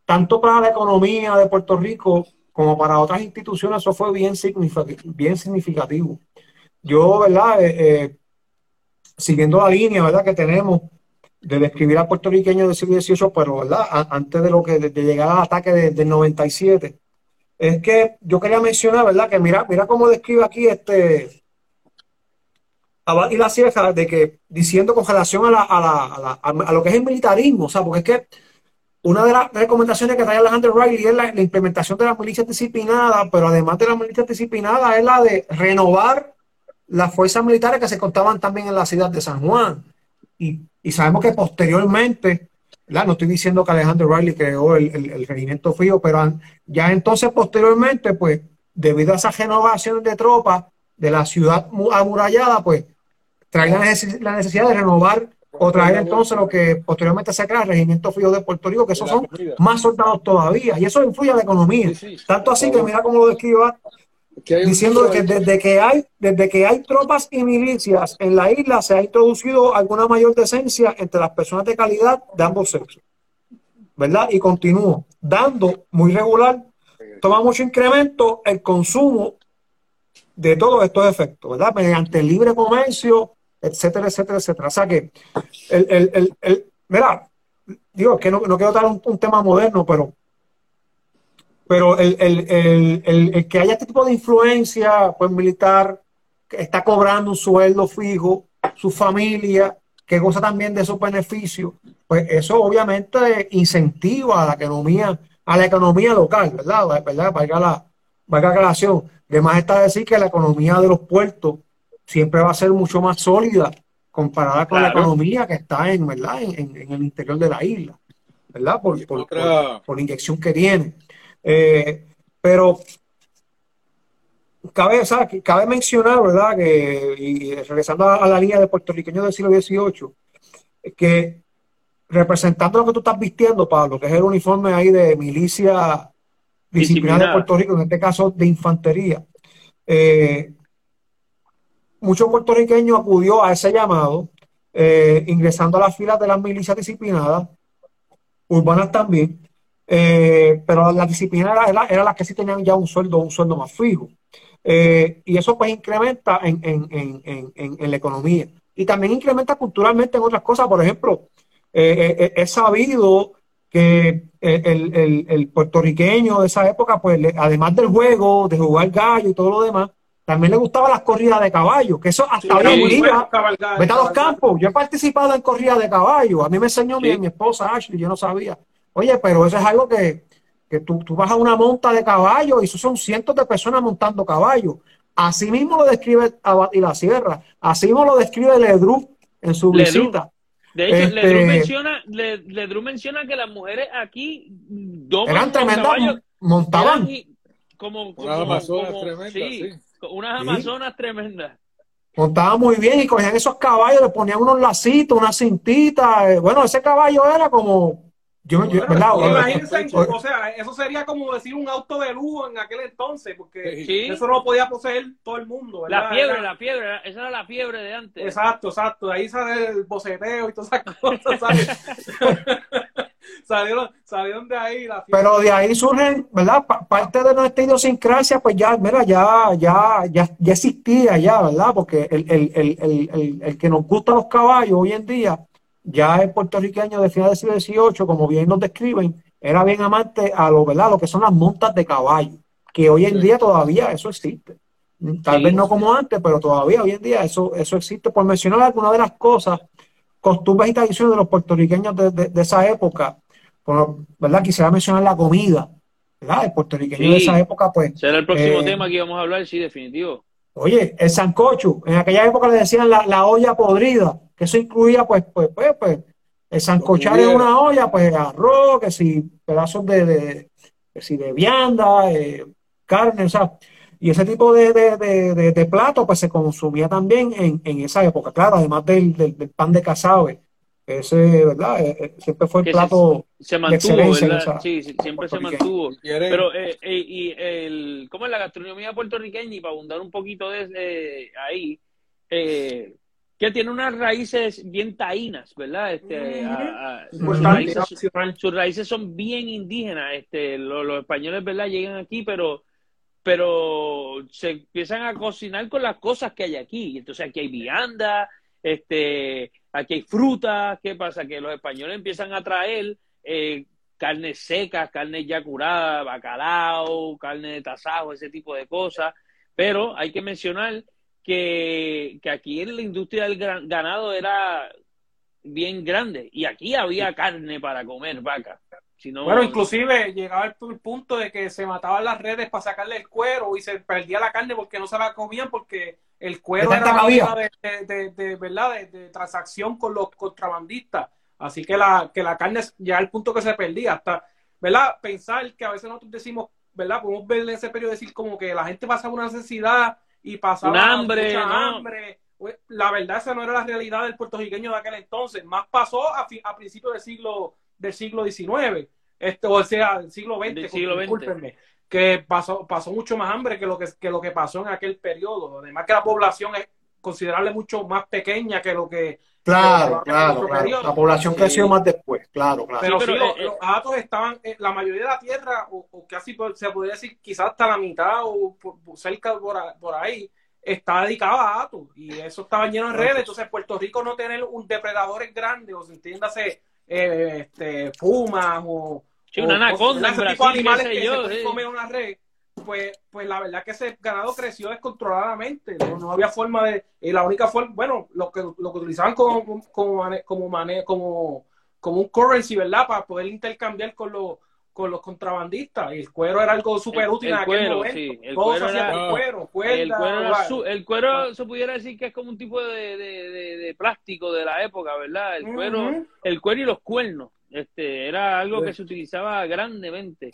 tanto para la economía de Puerto Rico como para otras instituciones, eso fue bien significativo. Bien significativo. Yo, ¿verdad? Siguiendo la línea, ¿verdad? Que tenemos de describir al puertorriqueño del siglo XVIII, pero, ¿verdad? antes de lo que de, llegar al ataque del 97, es que yo quería mencionar, ¿verdad? Que mira, mira cómo describe aquí este Abad y la Cieja, de que diciendo con relación a, la, a, la, a, lo que es el militarismo, o sea, porque es que una de las recomendaciones que trae Alejandro Riley es la, la implementación de las milicias disciplinadas, pero además de las milicias disciplinadas es la de renovar las fuerzas militares que se contaban también en la ciudad de San Juan. Y, sabemos que posteriormente, no estoy diciendo que Alejandro Riley creó el, el, regimiento frío, pero ya entonces posteriormente, pues, debido a esas renovaciones de tropas de la ciudad amurallada, pues, trae la, necesidad de renovar o traer entonces lo que posteriormente se crea el Regimiento Frío de Puerto Rico, que esos son más soldados todavía, y eso influye a la economía. Tanto así que mira cómo lo describe diciendo que desde que hay desde que hay tropas y milicias en la isla se ha introducido alguna mayor decencia entre las personas de calidad de ambos sexos, ¿verdad? Y continúo dando muy regular, toma mucho incremento el consumo de todos estos efectos, ¿verdad? Mediante el libre comercio, etcétera, etcétera, etcétera. O sea que el, el, el, el mira, digo que no, no quiero dar un tema moderno, pero pero el, el, el, que haya este tipo de influencia pues, militar, que está cobrando un sueldo fijo, su familia, que goza también de esos beneficios, pues eso obviamente incentiva a la economía, a la economía local, ¿verdad? ¿verdad? Valga la, valga la aclaración. Además está decir que la economía de los puertos siempre va a ser mucho más sólida comparada con la economía que está en, ¿verdad? En, en, el interior de la isla, ¿verdad? Por, por, por la inyección que tiene. Eh, pero cabe, cabe mencionar, ¿verdad? Que, regresando a, la línea de puertorriqueños del siglo XVIII, que representando lo que tú estás vistiendo, Pablo, que es el uniforme ahí de milicia disciplina, de Puerto Rico, en este caso de infantería. Eh, muchos puertorriqueños acudió a ese llamado, eh, ingresando a las filas de las milicias disciplinadas, urbanas también, eh, pero la disciplina era, era, la que sí tenían ya un sueldo, un sueldo más fijo. y eso pues incrementa en, en, la economía. Y también incrementa culturalmente en otras cosas. Por ejemplo, es sabido que el, el, puertorriqueño de esa época, pues además del juego, de jugar gallo y todo lo demás, también le gustaban las corridas de caballo, que eso hasta hoy en día, vete a los campos, yo he participado en corridas de caballo, a mí me enseñó mi, esposa Ashley, yo no sabía. Oye, pero eso es algo que, que tú, tú, vas a una monta de caballo y eso son cientos de personas montando caballo. Así mismo lo describe Abad y la Sierra, así mismo lo describe Ledru en su visita. De hecho, Ledru, este, menciona, Ledru menciona que las mujeres aquí eran tremendas, montaban. como, como, como, tremendas, sí unas amazonas tremendas. Montaba muy bien y cogían esos caballos, le ponían unos lacitos, una cintita. Eh, bueno, ese caballo era como. Yo, imagínense, o sea, eso sería como decir un auto de lujo en aquel entonces, porque eso no lo podía poseer todo el mundo. La fiebre, la fiebre, esa era la fiebre de antes. Exacto, exacto. Ahí sale el boceteo y todas esas cosas. salieron, de ahí. Pero de ahí surgen, ¿verdad? parte de nuestra idiosincrasia, pues ya, mira, ya, ya, ya, ya existía ya, ¿verdad? Porque el, el, el, el, que nos gusta los caballos hoy en día, ya es puertorriqueño de finales del siglo XVIII, como bien nos describen, era bien amante a lo, ¿verdad? Lo que son las montas de caballo, que hoy en día todavía eso existe. Tal vez no como antes, pero todavía hoy en día eso, eso existe. Por mencionar algunas de las cosas, costumbres y tradiciones de los puertorriqueños de, de esa época, ¿verdad? Quisiera mencionar la comida, ¿verdad? El puertorriqueño de esa época, pues. Será el próximo eh, tema que íbamos a hablar, sí, definitivo. Oye, el sancocho, en aquella época le decían la, olla podrida, que eso incluía, pues, pues, pues, pues el sancochar en una olla, pues arroz, que si pedazos de, de que si de vianda, eh, carne, o sea, y ese tipo de, de, de, plato, pues se consumía también en, en, esa época, claro, además del, del, pan de casabe, ese, ¿verdad? Eh, eh, siempre fue el plato se, mantuvo, ¿verdad? sí, siempre se mantuvo. Pero, eh, y el, ¿cómo es la gastronomía puertorriqueña? Y para abundar un poquito de, ahí, que tiene unas raíces bien taínas, ¿verdad? Este, sus, raíces, son bien indígenas. Este, los, españoles, ¿verdad? Llegan aquí, pero pero se empiezan a cocinar con las cosas que hay aquí. Entonces aquí hay vianda, este, aquí hay frutas, ¿qué pasa? Que los españoles empiezan a traer eh, carnes secas, carnes ya curadas, bacalao, carne de tasajo, ese tipo de cosas, pero hay que mencionar que, que aquí en la industria del ganado era bien grande y aquí había carne para comer vaca. bueno, inclusive llegaba el, punto de que se mataban las redes para sacarle el cuero y se perdía la carne porque no se la comían porque el cuero era una de, de, ¿verdad? De, transacción con los contrabandistas. Así que la, que la carne ya al punto que se perdía. Hasta, ¿verdad? Pensar que a veces nosotros decimos, ¿verdad? Podemos ver en ese periodo decir como que la gente pasaba una necesidad y pasaba hambre, hambre. Pues, la verdad, esa no era la realidad del puertorriqueño de aquel entonces. Más pasó a, a principios del siglo, del siglo XIX. Este, o sea, del siglo XX, siglo que pasó, pasó mucho más hambre que lo que, que lo que pasó en aquel periodo. Además que la población es considerable mucho más pequeña que lo que... Claro, claro, La población creció más después, claro, claro. Pero sí, los, eh, datos estaban, eh, la mayoría de la tierra, o, casi se podría decir quizás hasta la mitad o cerca por, por ahí, está dedicada a datos. Y eso estaba lleno de redes. Entonces, Puerto Rico no tener un depredadores grande, o se entiéndase, eh, este, fumas o una anaconda animales que yo, comen una red, pues, pues la verdad que ese ganado creció descontroladamente. No, había forma de. Y la única forma, bueno, lo que, lo que utilizaban como, como, como, como, como un currency, ¿verdad? Para poder intercambiar con los con los contrabandistas. Y el cuero era algo súper útil en aquel momento. el cuero era, cuero, el cuero, se pudiera decir que es como un tipo de, de, de, plástico de la época, ¿verdad? El cuero, el cuero y los cuernos. Este, era algo que se utilizaba grandemente.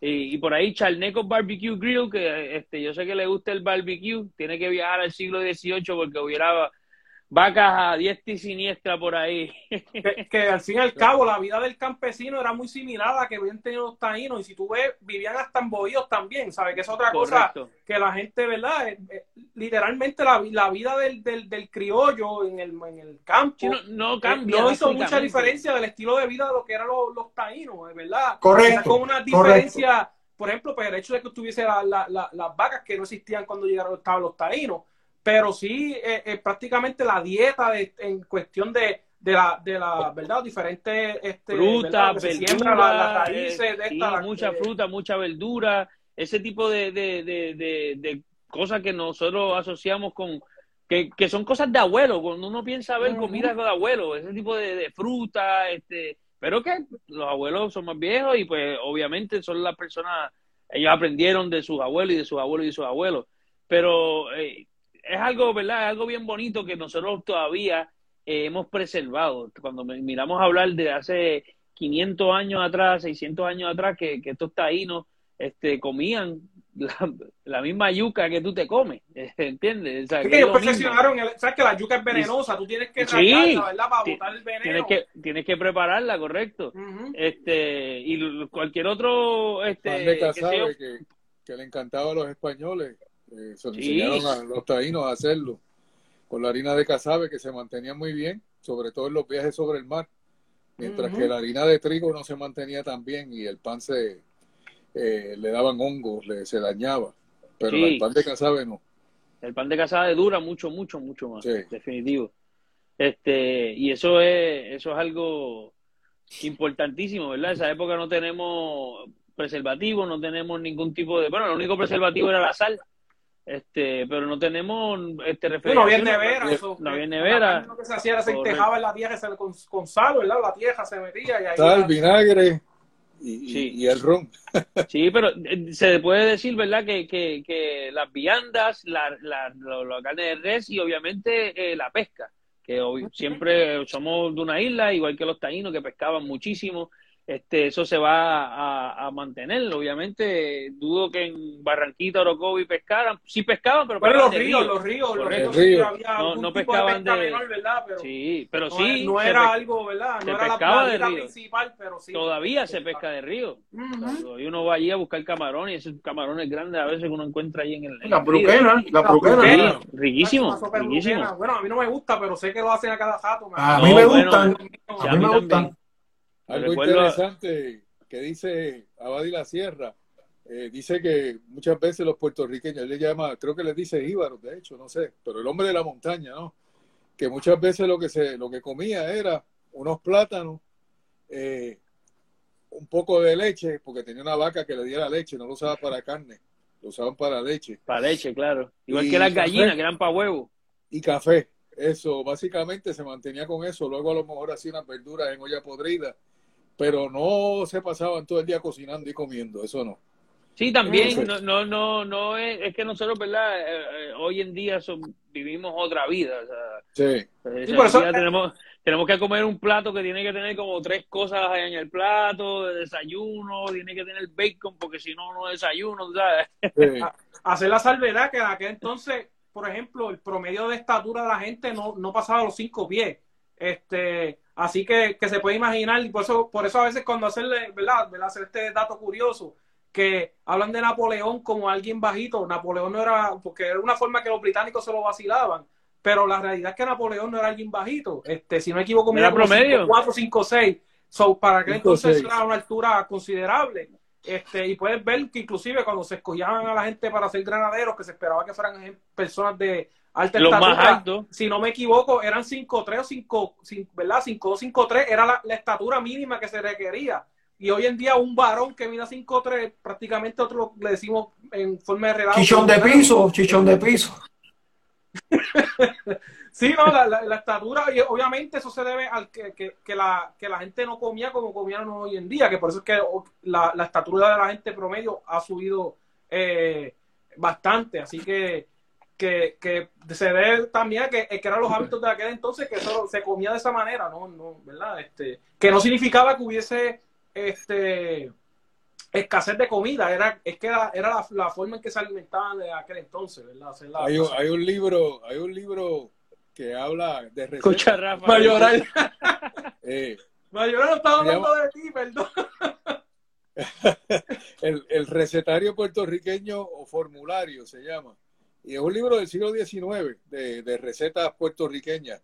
Y, por ahí Charneco Barbecue Grill, que este, yo sé que le gusta el barbecue, tiene que viajar al siglo XVIII porque hubiera vacas a diestra y siniestra por ahí. Que, al fin y al cabo la vida del campesino era muy similar a la que habían tenido los taínos y si tú ves, vivían hasta en bohíos también, ¿sabes? Que es otra cosa que la gente, ¿verdad? Eh, eh, literalmente la, la vida del, del, del, criollo en el, en el campo no, cambia. no hizo mucha diferencia del estilo de vida de lo que eran los, los taínos, ¿verdad? Correcto. con una diferencia, por ejemplo, pues el hecho de que tuviese las vacas que no existían cuando llegaron estaban los taínos pero sí eh, eh, prácticamente la dieta en cuestión de, de la, de la verdad, diferentes este, fruta, verdura, raíces, de mucha fruta, mucha verdura, ese tipo de, de, cosas que nosotros asociamos con, que, que, son cosas de abuelo, cuando uno piensa ver comida de abuelo, ese tipo de, fruta, este, pero que los abuelos son más viejos y pues obviamente son las personas, ellos aprendieron de sus abuelos y de sus abuelos y de sus abuelos, pero eh, es algo, ¿verdad? Es algo bien bonito que nosotros todavía eh, hemos preservado. Cuando miramos a hablar de hace 500 años atrás, 600 años atrás, que, que estos taínos este, comían la, misma yuca que tú te comes, ¿entiendes? O que ellos perfeccionaron, sabes que la yuca es venenosa, tú tienes que sí, ¿verdad? Para botar el veneno. Tienes que, tienes que prepararla, correcto. este Y cualquier otro... Este, que, que, le encantaba a los españoles eh, se enseñaron a los taínos a hacerlo con la harina de casabe que se mantenía muy bien, sobre todo en los viajes sobre el mar, mientras que la harina de trigo no se mantenía tan bien y el pan se eh, le daban hongos, le, se dañaba, pero el pan de casabe no. El pan de casabe dura mucho, mucho, mucho más, definitivo. Este, y eso es, eso es algo importantísimo, ¿verdad? En esa época no tenemos preservativo, no tenemos ningún tipo de, bueno, el único preservativo era la sal este pero no tenemos este refrigeración. No había nevera, eso, no había nevera. Lo que se hacía era se tejaba en la tierra con, con sal, ¿verdad? La tierra se metía y ahí sal, vinagre y, y, el ron. sí, pero eh, se puede decir, ¿verdad? Que, que, que las viandas, la, la, la, carne de res y obviamente eh, la pesca, que hoy, siempre somos de una isla, igual que los taínos que pescaban muchísimo este, eso se va a, a, mantener. Obviamente, dudo que en Barranquita, Orocovi pescaran. Sí pescaban, pero, pero los ríos, los ríos, los ríos, no, no pescaban de, ¿verdad? Pero sí, pero sí. No era algo, ¿verdad? No era la, la principal, pero sí. Todavía se pesca de río. Y uno va allí a buscar camarones y esos camarones grandes a veces que uno encuentra ahí en el. la bruquena, la bruquena. riquísimo, riquísimo. Bueno, a mí no me gusta, pero sé que lo hacen a cada jato. A mí me gustan. A mí me gustan. Algo interesante que dice Abadi la Sierra, eh, dice que muchas veces los puertorriqueños, le llama, creo que les dice íbaros, de hecho, no sé, pero el hombre de la montaña, ¿no? Que muchas veces lo que se, lo que comía era unos plátanos, eh, un poco de leche, porque tenía una vaca que le diera leche, no lo usaba para carne, lo usaban para leche. Para leche, claro. Igual que las gallinas, que eran para huevo. Y café. Eso, básicamente se mantenía con eso. Luego a lo mejor hacía unas verduras en olla podrida pero no se pasaban todo el día cocinando y comiendo, eso no. Sí, también, no, no, no, no es, es que nosotros, ¿verdad? Eh, eh, hoy en día vivimos otra vida. O sea, sí. por eso, tenemos, tenemos que comer un plato que tiene que tener como tres cosas en el plato, de desayuno, tiene que tener bacon, porque si no, no desayuno, ¿sabes? Hacer la salvedad que en aquel entonces, por ejemplo, el promedio de estatura de la gente no, no pasaba los cinco pies. Este, así que, que se puede imaginar, y por eso, por eso a veces cuando hacerle, ¿verdad? Hacer este dato curioso, que hablan de Napoleón como alguien bajito, Napoleón no era, porque era una forma que los británicos se lo vacilaban, pero la realidad es que Napoleón no era alguien bajito, este, si no me equivoco, era promedio. 4, 5, 6, so, para que entonces era una altura considerable. Este, y puedes ver que inclusive cuando se escogían a la gente para ser granaderos, que se esperaba que fueran personas de alta Los más altos. Si no me equivoco, eran 5'3 o 5, 5 ¿verdad? 5'2, 5'3 era la, estatura mínima que se requería. Y hoy en día un varón que mida 5'3, prácticamente otro le decimos en forma de relato. Chichón de piso, chichón de piso. sí, no, la, la, estatura, y obviamente eso se debe al que, que, que, la, que la gente no comía como comían hoy en día, que por eso es que la, la estatura de la gente promedio ha subido eh, bastante. Así que que, que se ve también que, que, eran los hábitos de aquel entonces que eso se comía de esa manera, ¿no? no ¿verdad? Este, que no significaba que hubiese este escasez de comida, era, es que era, era la, forma en que se alimentaban de aquel entonces, ¿verdad? hay, un, hay, un libro, hay un libro que habla de recetas. Escucha, Rafa. Mayoral. Eh, Mayoral estaba hablando de ti, perdón. el, el recetario puertorriqueño o formulario se llama. Y es un libro del siglo XIX de, de recetas puertorriqueñas.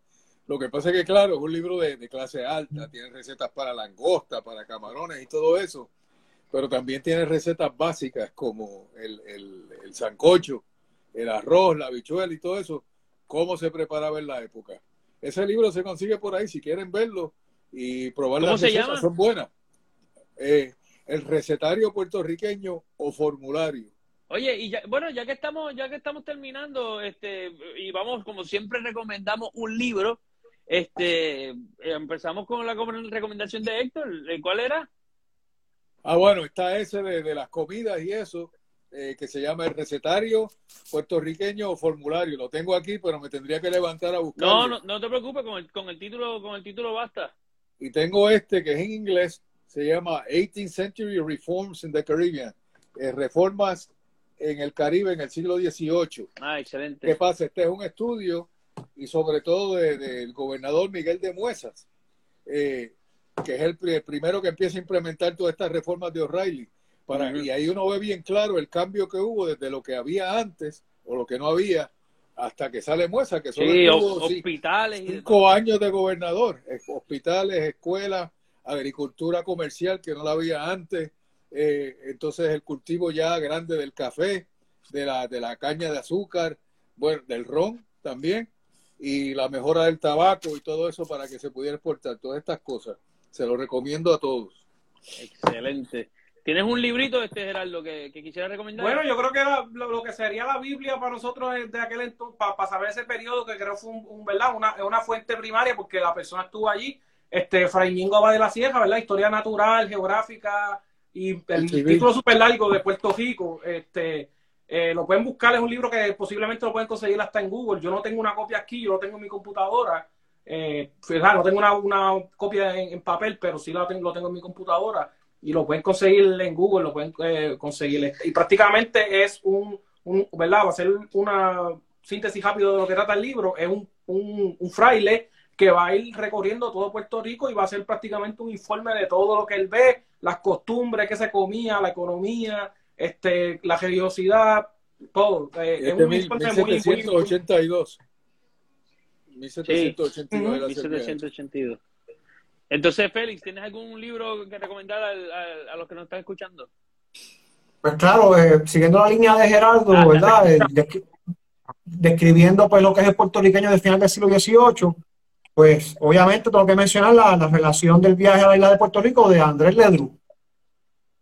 Lo que pasa es que, claro, es un libro de, de clase alta, tiene recetas para langosta, para camarones y todo eso, pero también tiene recetas básicas como el, el, el sancocho, el arroz, la habichuela y todo eso, cómo se preparaba en la época. Ese libro se consigue por ahí, si quieren verlo y probar ¿Cómo las se recetas, llama? son buenas. Eh, el recetario puertorriqueño o formulario. Oye, y ya, bueno, ya que estamos, ya que estamos terminando, este, y vamos, como siempre recomendamos un libro, este, empezamos con la com- recomendación de Héctor, ¿Eh, ¿cuál era? Ah, bueno, está ese de, de las comidas y eso, eh, que se llama el recetario puertorriqueño o formulario. Lo tengo aquí, pero me tendría que levantar a buscarlo. No, no, no te preocupes, con el, con el título, con el título basta. Y tengo este que es en inglés, se llama 18th Century Reforms in the Caribbean. Eh, reformas en el Caribe en el siglo XVIII. Ah, ¿Qué excelente. pasa? Este es un estudio y sobre todo de- del gobernador Miguel de Muesas, eh, que es el, el primero que empieza a implementar todas estas reformas de O'Reilly. Para. Y ahí uno ve bien claro el cambio que hubo desde lo que había antes o lo que no había hasta que sale Muesas, que solo Sí, estuvo ho- sí, hospitales y de cinco años de gobernador, eh, hospitales, escuelas, agricultura comercial que no la había antes, eh, entonces el cultivo ya grande del café, de la, de la caña de azúcar, bueno, del ron también, y la mejora del tabaco y todo eso para que se pudiera exportar, todas estas cosas. Se lo recomiendo a todos. Excelente. ¿Tienes un librito, este Gerardo, que, que quisiera recomendar? Bueno, yo creo que la- lo, lo que sería la Biblia para nosotros de aquel entonces, para, saber ese periodo que creo fue un, un, ¿verdad? Una, una fuente primaria, porque la persona estuvo allí, este, Fray Ñingo Abad de la Sierra, ¿verdad? Historia natural, geográfica y el, título super largo de Puerto Rico, este, eh, lo pueden buscar, es un libro que posiblemente lo pueden conseguir hasta en Google. Yo no tengo una copia aquí, yo lo tengo en mi computadora. Eh, ¿verdad? No tengo una, una copia en, en papel, pero sí la tengo, lo tengo en mi computadora y lo pueden conseguir en Google, lo pueden eh, conseguir. Y prácticamente es un, un, ¿verdad? Va a ser una síntesis rápido de lo que trata el libro. Es un, un, un fraile que va a ir recorriendo todo Puerto Rico y va a ser prácticamente un informe de todo lo que él ve, las costumbres que se comía, la economía, este, la religiosidad, todo. Eh, es Este un mil- informe muy, muy, muy- 1782. Sí. 1782 era ese viaje. 1782. Entonces, Félix, ¿tienes algún libro que recomendar al- al- a los que nos están escuchando? Pues claro, eh, siguiendo la línea de Gerardo, ¿verdad? Eh, descri- describiendo pues lo que es el puertorriqueño del final del siglo XVIII, pues obviamente tengo que mencionar la, la relación del viaje a la isla de Puerto Rico de Andrés Ledru.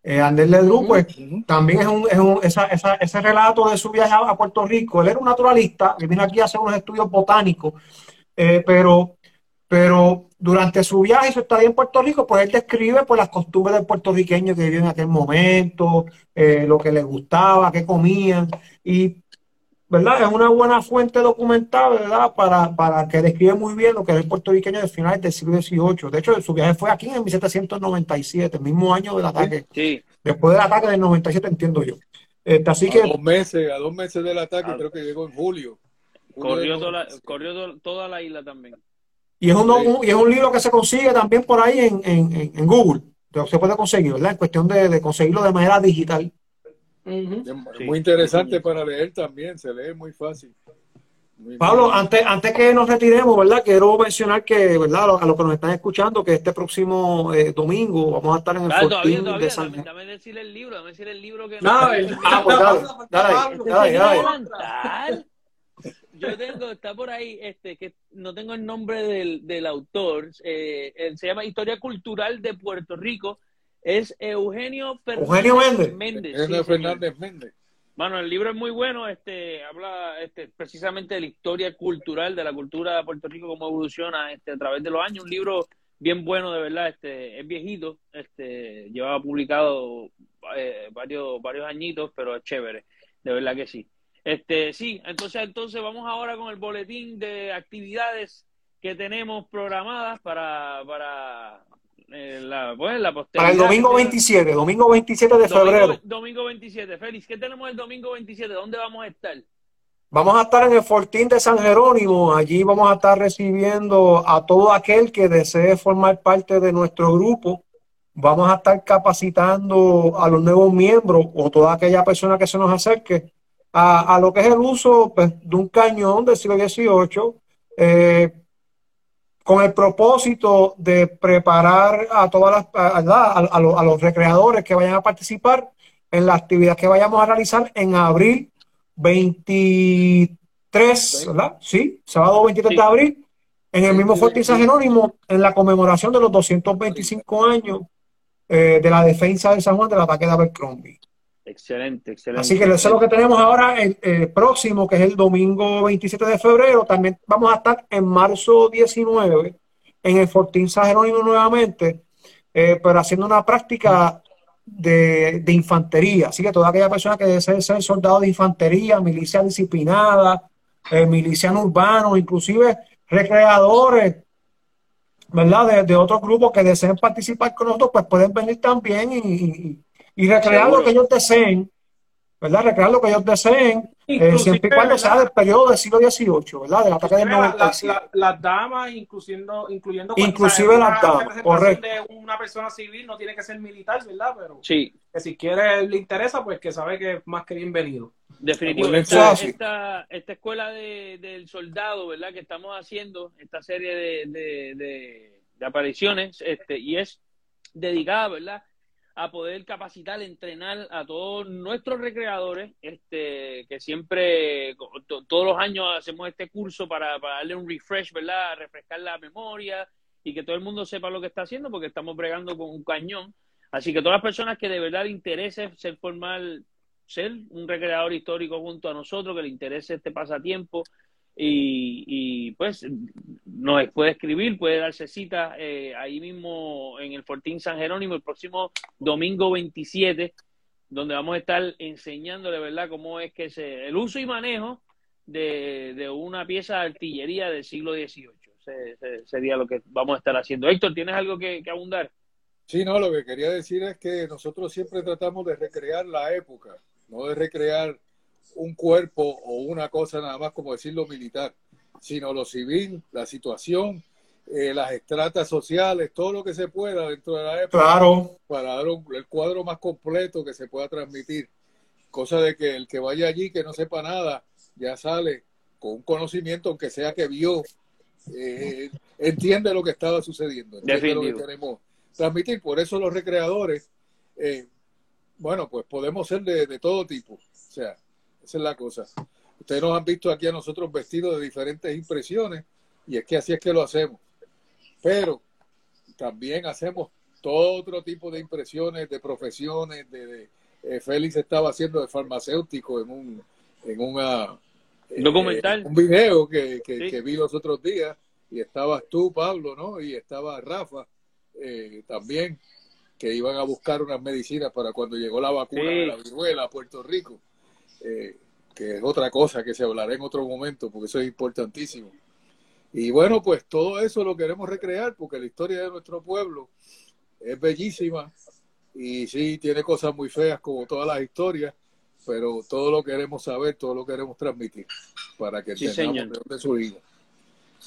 Eh, Andrés Ledru, pues también es un, es un- esa- esa- ese relato de su viaje a, Puerto Rico. Él era un naturalista, él vino aquí a hacer unos estudios botánicos, eh, pero, pero durante su viaje y su estadía en Puerto Rico, pues él describe pues, las costumbres del puertorriqueño que vivió en aquel momento, eh, lo que les gustaba, qué comían, y ¿verdad? Es una buena fuente documental, ¿verdad? Para, para que describe muy bien lo que era el puertorriqueño de finales del siglo XVIII. De hecho, su viaje fue aquí en 1797, el mismo año del ataque Sí, Después del ataque del 97, entiendo yo. Este, así a que, dos meses, a dos meses del ataque, Ah. creo que llegó en julio. Julio corrió, toda la, 97. corrió to- toda la isla también. y es un, Sí. un- y es un libro que se consigue también por ahí en, en, en- en Google. Entonces, se puede conseguir, ¿verdad? En cuestión de, de conseguirlo de manera digital. Ujú. Es Sí. muy interesante para leer también, se lee muy fácil. Muy- Pablo, antes, antes que nos retiremos, ¿verdad? Quiero mencionar que, ¿verdad? A los, a los que nos están escuchando, que este próximo eh, domingo vamos a estar en el Claro, todavía, Fortín todavía, de San dame, dame decir el libro, dame decir el libro que No, el- Ah, pues dale, dale, dale, ¿Te dale. Yo tengo, está por ahí, este, que no tengo el nombre del, del autor, eh, él se llama Historia Cultural de Puerto Rico, es Eugenio Fernández Eugenio Méndez. Méndez, Eugenio sí. Fernández Méndez. Bueno, el libro es muy bueno, este, habla este, precisamente de la historia cultural, de la cultura de Puerto Rico, cómo evoluciona este, a través de los años. Un libro bien bueno, de verdad, este, es viejito, este, llevaba publicado eh, varios, varios añitos, pero es chévere, de verdad que sí. Este, sí, entonces, entonces vamos ahora con el boletín de actividades que tenemos programadas para, para eh, la, pues, la. Para el domingo 27, domingo 27 de febrero. Domingo, domingo 27. Félix, ¿qué tenemos el domingo 27? ¿Dónde vamos a estar? Vamos a estar en el Fortín de San Jerónimo. Allí vamos a estar recibiendo a todo aquel que desee formar parte de nuestro grupo. Vamos a estar capacitando a los nuevos miembros o toda aquella persona que se nos acerque a, lo que es el uso pues, de un cañón del siglo XVIII, eh, con el propósito de preparar a todas las a, los, recreadores que vayan a participar en la actividad que vayamos a realizar en abril 23, ¿verdad? Sí, sábado 23 de abril, en el mismo Fortín San Jerónimo, en la conmemoración de los 225 años eh, de la defensa de San Juan del ataque de Abercrombie. Excelente, excelente. Así que eso es lo que tenemos ahora el, próximo, que es el domingo 27 de febrero. También vamos a estar en marzo 19 en el Fortín San Jerónimo nuevamente, eh, pero haciendo una práctica de, infantería. Así que toda aquella persona que desee ser soldado de infantería, milicia disciplinada, eh, milicianos urbanos, inclusive recreadores, ¿verdad? De, otros grupos que deseen participar con nosotros, pues pueden venir también y, recrear lo que ellos deseen, ¿verdad? Recrear lo que ellos deseen, eh, siempre y cuando sea del periodo del siglo XVIII, ¿verdad? Del ataque del las damas, incluyendo, incluyendo inclusive las damas, correcto. De una persona civil no tiene que ser militar, ¿verdad? Pero sí. que si quiere, le interesa, pues que sabe que es más que bienvenido. Definitivamente. Esta, esta, escuela de, del soldado, ¿verdad? Que estamos haciendo, esta serie de, de, de apariciones, este, y es dedicada, ¿verdad? A poder capacitar, entrenar a todos nuestros recreadores, este, que siempre, todos los años hacemos este curso para, darle un refresh, ¿verdad? Refrescar la memoria y que todo el mundo sepa lo que está haciendo, porque estamos bregando con un cañón. Así que todas las personas que de verdad le interese ser formal, ser un recreador histórico junto a nosotros, que le interese este pasatiempo, y, pues nos puede escribir, puede darse cita eh, ahí mismo en el Fortín San Jerónimo el próximo domingo 27, donde vamos a estar enseñándole, ¿verdad?, cómo es que se, el uso y manejo de, una pieza de artillería del siglo XVIII. sería lo que vamos a estar haciendo. Héctor, ¿tienes algo que abundar? Sí, no, lo que quería decir es que nosotros siempre tratamos de recrear la época, no de recrear un cuerpo o una cosa nada más como decirlo militar, sino lo civil, la situación, eh, las estratas sociales, todo lo que se pueda dentro de la época claro. para dar el cuadro más completo que se pueda transmitir. Cosa de que el que vaya allí, que no sepa nada, ya sale con un conocimiento, aunque sea que vio, eh, entiende lo que estaba sucediendo, entiende lo que queremos transmitir. Por eso los recreadores, eh, bueno, pues podemos ser de, de todo tipo. O sea, esa es la cosa. Ustedes nos han visto aquí a nosotros vestidos de diferentes impresiones y es que así es que lo hacemos. Pero también hacemos todo otro tipo de impresiones, de profesiones. De, eh, Félix estaba haciendo de farmacéutico en un en una eh, documental, un video que, que, vi los otros días y estabas tú, Pablo, ¿no? Y estaba Rafa eh, también que iban a buscar unas medicinas para cuando llegó la vacuna de la viruela a Puerto Rico. Eh, que es otra cosa que se hablará en otro momento, porque eso es importantísimo. Y bueno, pues todo eso lo queremos recrear, porque la historia de nuestro pueblo es bellísima y sí, tiene cosas muy feas como todas las historias, pero todo lo queremos saber, todo lo queremos transmitir para que entendamos de su vida.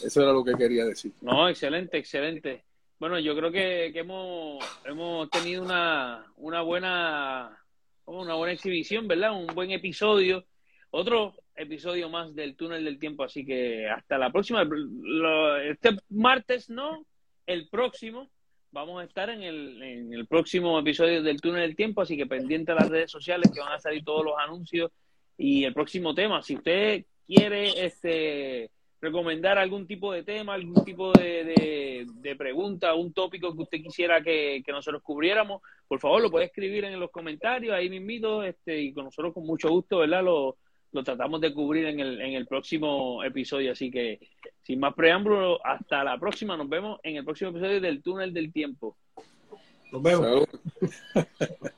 Eso era lo que quería decir. No, excelente, excelente. Bueno, yo creo que, que hemos, hemos tenido una, una buena una buena exhibición, ¿verdad? Un buen episodio. Otro episodio más del túnel del tiempo, así que hasta la próxima. Este martes no, el próximo. Vamos a estar en el, en el próximo episodio del túnel del tiempo, así que pendiente a las redes sociales que van a salir todos los anuncios y el próximo tema. Si usted quiere este recomendar algún tipo de tema, algún tipo de, pregunta, un tópico que usted quisiera que, nosotros cubriéramos, por favor lo puede escribir en los comentarios, ahí mismito, este, y con nosotros con mucho gusto, ¿verdad? Lo, lo tratamos de cubrir en el, en el próximo episodio. Así que, sin más preámbulo, hasta la próxima. Nos vemos en el próximo episodio del Túnel del Tiempo. Nos vemos.